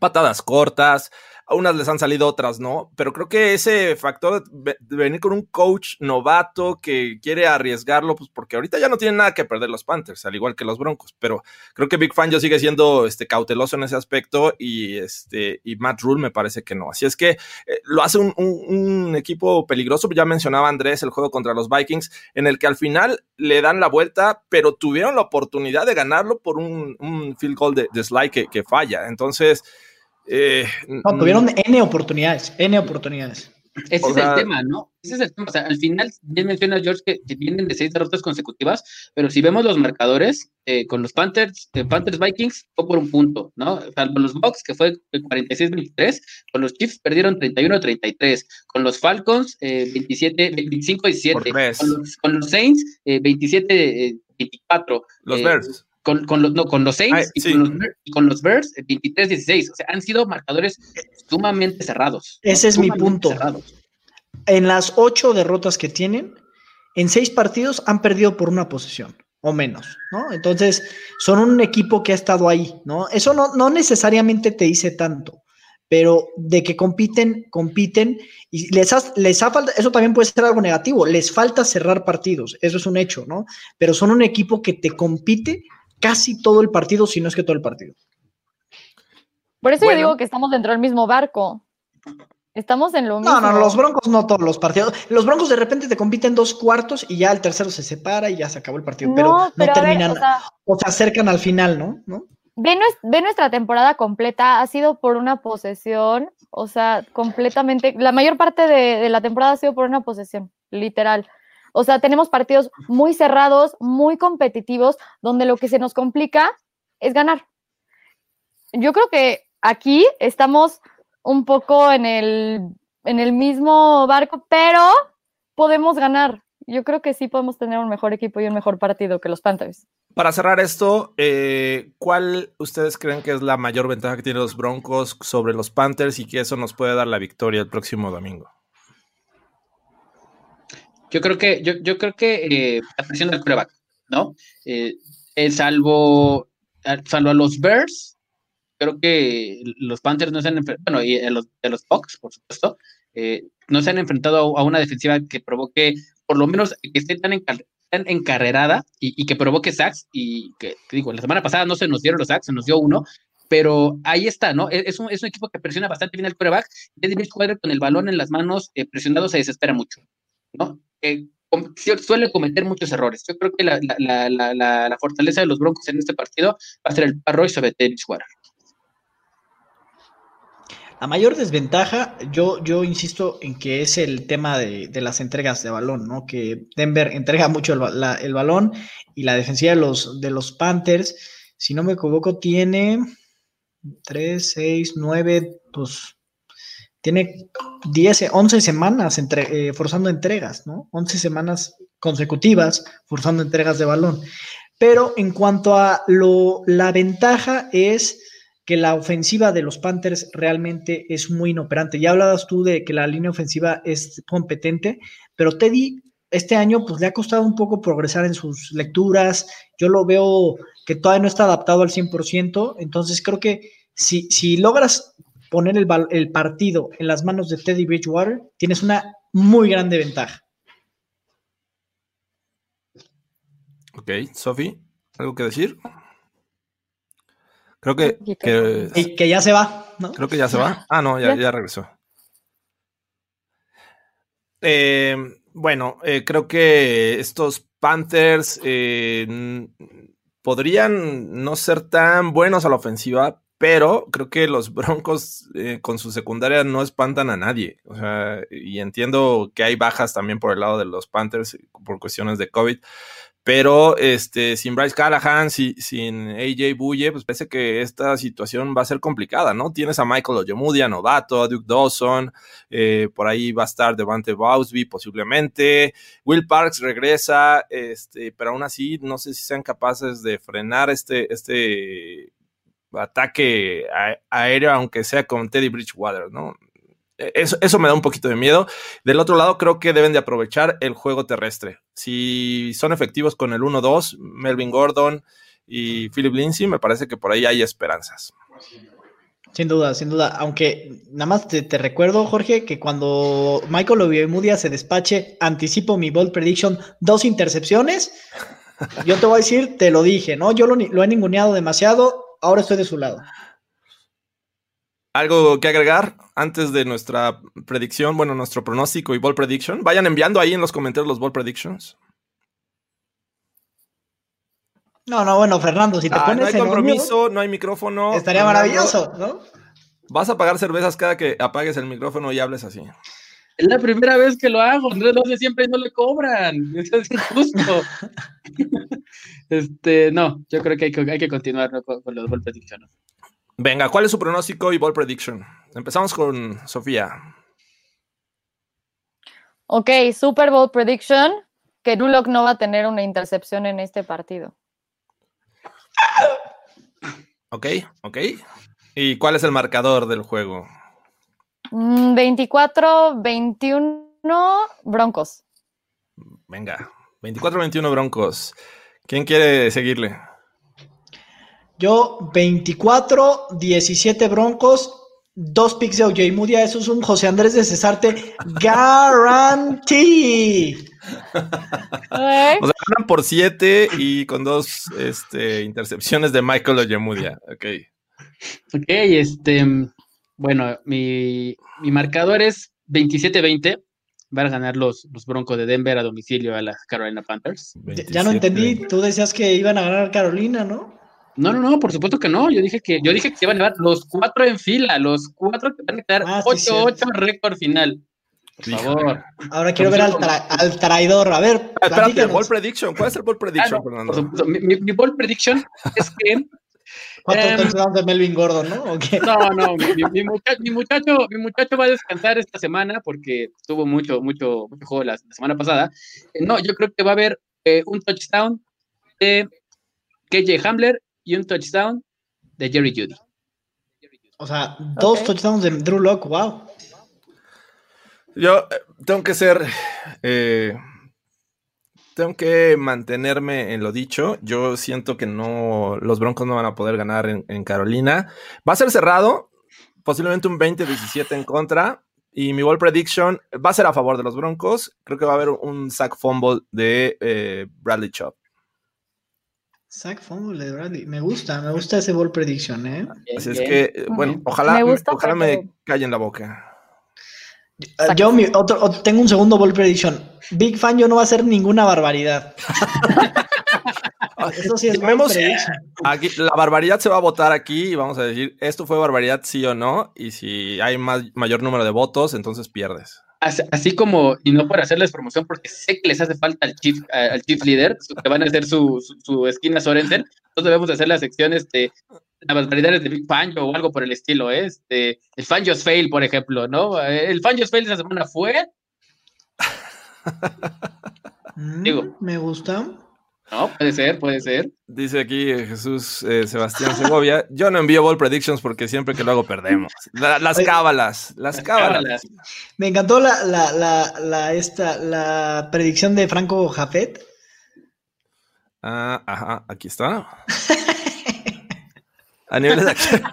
patadas cortas, a unas les han salido, otras no, pero creo que ese factor de venir con un coach novato que quiere arriesgarlo, pues porque ahorita ya no tienen nada que perder los Panthers, al igual que los Broncos, pero creo que Big Fan yo sigue siendo este, cauteloso en ese aspecto y, este, y Matt Rule me parece que no. Así es que eh, lo hace un, equipo peligroso, ya mencionaba Andrés el juego contra los Vikings, en el que al final le dan la vuelta, pero tuvieron la oportunidad de ganarlo por un, field goal de, de que falla. Entonces, eh, no, tuvieron N oportunidades, N oportunidades. Ese o es sea, el tema, ¿no? Ese es el tema. O sea, al final, bien menciona George que, que, vienen de seis derrotas consecutivas, pero si vemos los marcadores, eh, con los Panthers, eh, Panthers Vikings fue por un punto, ¿no? O sea, con los Bucks, que fue 46-23, con los Chiefs perdieron 31-33, con los Falcons, eh, 27, 25-17, con los, con los Saints, 27-24. los Bears con, con, los, no, con los Saints Ay, y, sí. con los, Bears- y con los Bears, eh, 23-16. O sea, han sido marcadores sumamente cerrados. ¿no? Ese es mi punto. cerrados. En las ocho derrotas que tienen, en seis partidos han perdido por una posesión o menos, ¿no? Entonces, son un equipo que ha estado ahí, ¿no? Eso no, no necesariamente te dice tanto, pero de que compiten, compiten y les ha, les ha falta, eso también puede ser algo negativo, les falta cerrar partidos, eso es un hecho, ¿no? Pero son un equipo que te compite casi todo el partido, si no es que todo el partido. Por eso Bueno. yo digo que estamos dentro del mismo barco. Estamos en lo mismo. No, no, los Broncos no todos los partidos. Los Broncos de repente te compiten dos cuartos y ya el tercero se separa y ya se acabó el partido, pero no, pero a ver, terminan o sea, o se acercan al final, ¿no? ¿no? ve nuestra temporada completa, ha sido por una posesión, o sea, completamente, la mayor parte de, de la temporada ha sido por una posesión, literal. O sea, tenemos partidos muy cerrados, muy competitivos, donde lo que se nos complica es ganar. Yo creo que aquí estamos un poco en el, en el mismo barco, pero podemos ganar. Yo creo que sí podemos tener un mejor equipo y un mejor partido que los Panthers. Para cerrar esto, eh, ¿cuál ustedes creen que es la mayor ventaja que tienen los Broncos sobre los Panthers y que eso nos puede dar la victoria el próximo domingo? Yo creo que, yo, yo creo que eh, la presión coreback, ¿no? Eh, eh, salvo, a- salvo los Bears, creo que los Panthers no se han enfrentado, bueno, y a los, a los por supuesto, eh, no se han enfrentado a, una defensiva que provoque, por lo menos, que esté tan, encar- tan encarrerada y, y que provoque sacks. Y que, digo, la semana pasada no se nos dieron los sacks, se nos dio uno, pero ahí está, ¿no? Es es un, es un equipo que presiona bastante bien al coreback. Eddie Bridgewater con el balón en las manos, eh, presionado, se desespera mucho, ¿no? Eh, suele cometer muchos errores. Yo creo que la, fortaleza de los Broncos en este partido va a ser el parro y sobre Teddy Bridgewater. La mayor desventaja, yo, insisto en que es el tema de, las entregas de balón, ¿no? Que Denver entrega mucho el balón y la defensiva de los, de los Panthers, si no me equivoco, tiene 3, 6, 9, pues tiene 10, 11 semanas entre, eh, forzando entregas, ¿no? 11 semanas consecutivas forzando entregas de balón. Pero en cuanto a lo, la ventaja es que la ofensiva de los Panthers realmente es muy inoperante. Ya hablabas tú de que la línea ofensiva es competente, pero Teddy este año pues le ha costado un poco progresar en sus lecturas. Yo lo veo que todavía no está adaptado al 100%, entonces creo que si, si logras poner el, partido en las manos de Teddy Bridgewater, tienes una muy grande ventaja. Ok, Sofi, ¿algo que decir? Creo que, que- Y que ya se va, ¿no? creo que ya se va. Ah, no, ya, regresó. Eh, bueno, eh, creo que estos Panthers eh, podrían no ser tan buenos a la ofensiva, pero creo que los Broncos eh, con su secundaria no espantan a nadie. O sea, y entiendo que hay bajas también por el lado de los Panthers por cuestiones de COVID. Pero este, sin Bryce Callahan, si- sin AJ Buye, pues parece que esta situación va a ser complicada, ¿no? Tienes a Michael Ojemudia, novato, a Duke Dawson, eh, por ahí va a estar Devante Bowsby posiblemente. Will Parks regresa, este, pero aún así no sé si sean capaces de frenar este, este ataque aéreo, aunque sea con Teddy Bridgewater, ¿no? Eso, eso me da un poquito de miedo. Del otro lado, creo que deben de aprovechar el juego terrestre. Si son efectivos con el 1-2, Melvin Gordon y Philip Lindsay, me parece que por ahí hay esperanzas. Sin duda, sin duda. Aunque nada más te, te recuerdo, Jorge, que cuando Michael Obimudia se despache, anticipo mi bold prediction, dos intercepciones. Yo te voy a decir, te lo dije, ¿no? Yo lo, lo he ninguneado demasiado, ahora estoy de su lado. ¿Algo que agregar antes de nuestra predicción? Bueno, nuestro pronóstico y ball prediction. Vayan enviando ahí en los comentarios los ball predictions. No, no, bueno, Fernando, si te Ah, pones no hay en compromiso, no hay micrófono. estaría maravilloso, ¿no? Vas a pagar cervezas cada que apagues el micrófono y hables así. Es la primera vez que lo hago, Andrés lo hace siempre y no le cobran. Eso <laughs> es injusto. <laughs> este, no, yo creo que hay que, hay que continuar ¿no? con, con los ball predictions. Venga, ¿cuál es su pronóstico y ball prediction? Empezamos con Sofía. Ok, Super Bowl prediction, que Duloc no va a tener una intercepción en este partido. Ok, ok. ¿Y cuál es el marcador del juego? Mm, 24-21 Broncos. Venga, 24-21 Broncos. ¿Quién quiere seguirle? Yo, 24-17 Broncos, dos picks de OJ Mudia. Eso es un José Andrés de Cesarte <laughs> guarantee. O sea, ganan por 7 y con dos este, intercepciones de Michael Ojemudia. Ok. Ok, este, bueno, mi, mi marcador es 27-20. Van a ganar los, los Broncos de Denver a domicilio a las Carolina Panthers. Ya- Ya no entendí, tú decías que iban a ganar Carolina, ¿no? No, no, no, por supuesto que no. Yo dije que, yo dije que iban a ganar los cuatro en fila, los cuatro que van a quedar Ah, sí, 8-8 récord final. Por Híjole. favor. Ahora quiero ver al, tra- al traidor. A ver, Ah, espérate, ball prediction. ¿Cuál es el ball Ah, prediction, no, por Fernando? supuesto. Mi, mi, mi bold prediction es que Cuatro Em, touchdowns de Melvin Gordon, ¿no? ¿O qué? No, no, mi, mi- mi mucha- mi muchacho, mi muchacho va a descansar esta semana porque tuvo mucho, mucho, mucho juego la, la semana pasada. Eh, No, yo creo que va a haber eh, un touchdown de KJ Hamler y un touchdown de Jerry Judy. O sea, dos touchdowns de Drew Lock, wow. Yo eh, tengo que ser. eh, tengo que mantenerme en lo dicho. Yo siento que no. Los Broncos no van a poder ganar en, en Carolina. Va a ser cerrado. Posiblemente un 20-17 en contra. Y mi ball prediction va a ser a favor de los Broncos. Creo que va a haber un sack fumble de eh, Bradley Chubb. Sack fumble de Bradley. Me gusta, me gusta ese ball prediction, ¿eh? Así es Bien. que, eh, bueno, ojalá, Me gusta, ojalá pero- me callen la boca. Ah, Yo mi otro, otro- tengo un segundo ball prediction. Big fan, yo no va a hacer ninguna barbaridad. <laughs> Eso sí es prediction. Aquí, la barbaridad se va a votar aquí y vamos a decir, esto fue barbaridad sí o no, y si hay más, mayor número de votos, entonces pierdes. Así, así como, y no por hacerles promoción, porque sé que les hace falta al chief, al chief leader, que van a hacer su, su, su esquina Sorensen, entonces debemos hacer las secciones de las barbaridades de Big Fanjo o algo por el estilo, ¿eh? este, el Fanjo's Fail, por ejemplo, ¿no? Eh, El Fanjo's Fail esa semana fue, <laughs> digo. Me gusta. no, puede ser, puede ser. Dice aquí eh, Jesús eh, Sebastián Segovia, yo no envío ball predictions porque siempre que lo hago perdemos. La- las cábalas, las cábalas. Cábalas. Me encantó la, la, la, la, esta, la predicción de Franco Jafet. Ah, ajá, aquí está. <laughs> A nivel de acción. <laughs>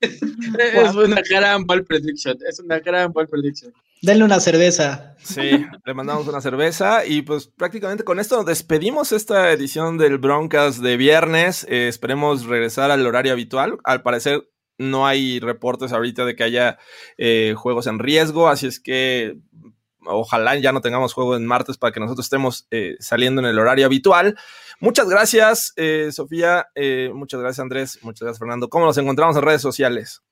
Es una gran ball prediction, es una gran ball prediction. Denle una cerveza. Sí, le mandamos una cerveza y pues prácticamente con esto despedimos esta edición del Broncas de viernes. Eh, esperemos regresar al horario habitual. Al parecer no hay reportes ahorita de que haya eh, juegos en riesgo, así es que ojalá ya no tengamos juego en martes para que nosotros estemos eh, saliendo en el horario habitual. Muchas gracias, eh, Sofía. eh, muchas gracias, Andrés. Muchas gracias, Fernando. ¿Cómo nos encontramos en redes sociales?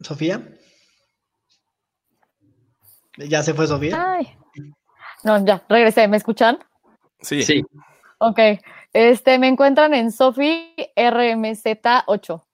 Sofía. ¿Ya se fue Sofía? Ay. No, ya, regresé. ¿Me escuchan? Sí. Sí, Ok. Este, me encuentran en Sofi RMZ8.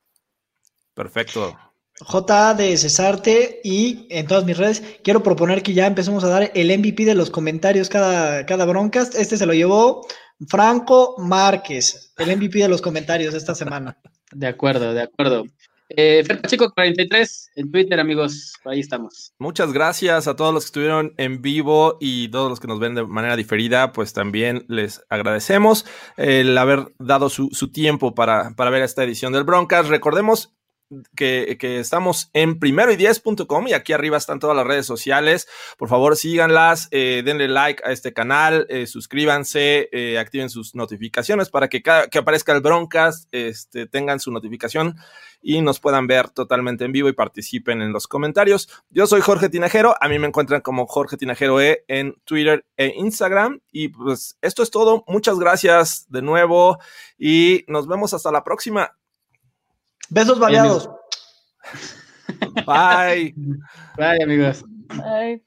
Perfecto. J de Cesarte y en todas mis redes quiero proponer que ya empecemos a dar el MVP de los comentarios cada, cada broadcast. Este se lo llevó Franco Márquez, el MVP de los comentarios esta semana. de acuerdo, de acuerdo. Eh, Fer Pacheco 43 en Twitter, amigos, ahí estamos. Muchas gracias a todos los que estuvieron en vivo y todos los que nos ven de manera diferida, pues también les agradecemos el haber dado su, su tiempo para, para ver esta edición del Broncas. Recordemos que, estamos en primero y 10.com y aquí arriba están todas las redes sociales. Por favor, síganlas, eh, denle like a este canal, eh, suscríbanse, eh, activen sus notificaciones para que cada que aparezca el Broncas este, tengan su notificación y nos puedan ver totalmente en vivo y participen en los comentarios. Yo soy Jorge Tinajero, a mí me encuentran como Jorge Tinajero E en Twitter e Instagram. Y pues esto es todo. Muchas gracias de nuevo y nos vemos hasta la próxima. Besos variados. <laughs> Bye. Bye, amigos. Ay.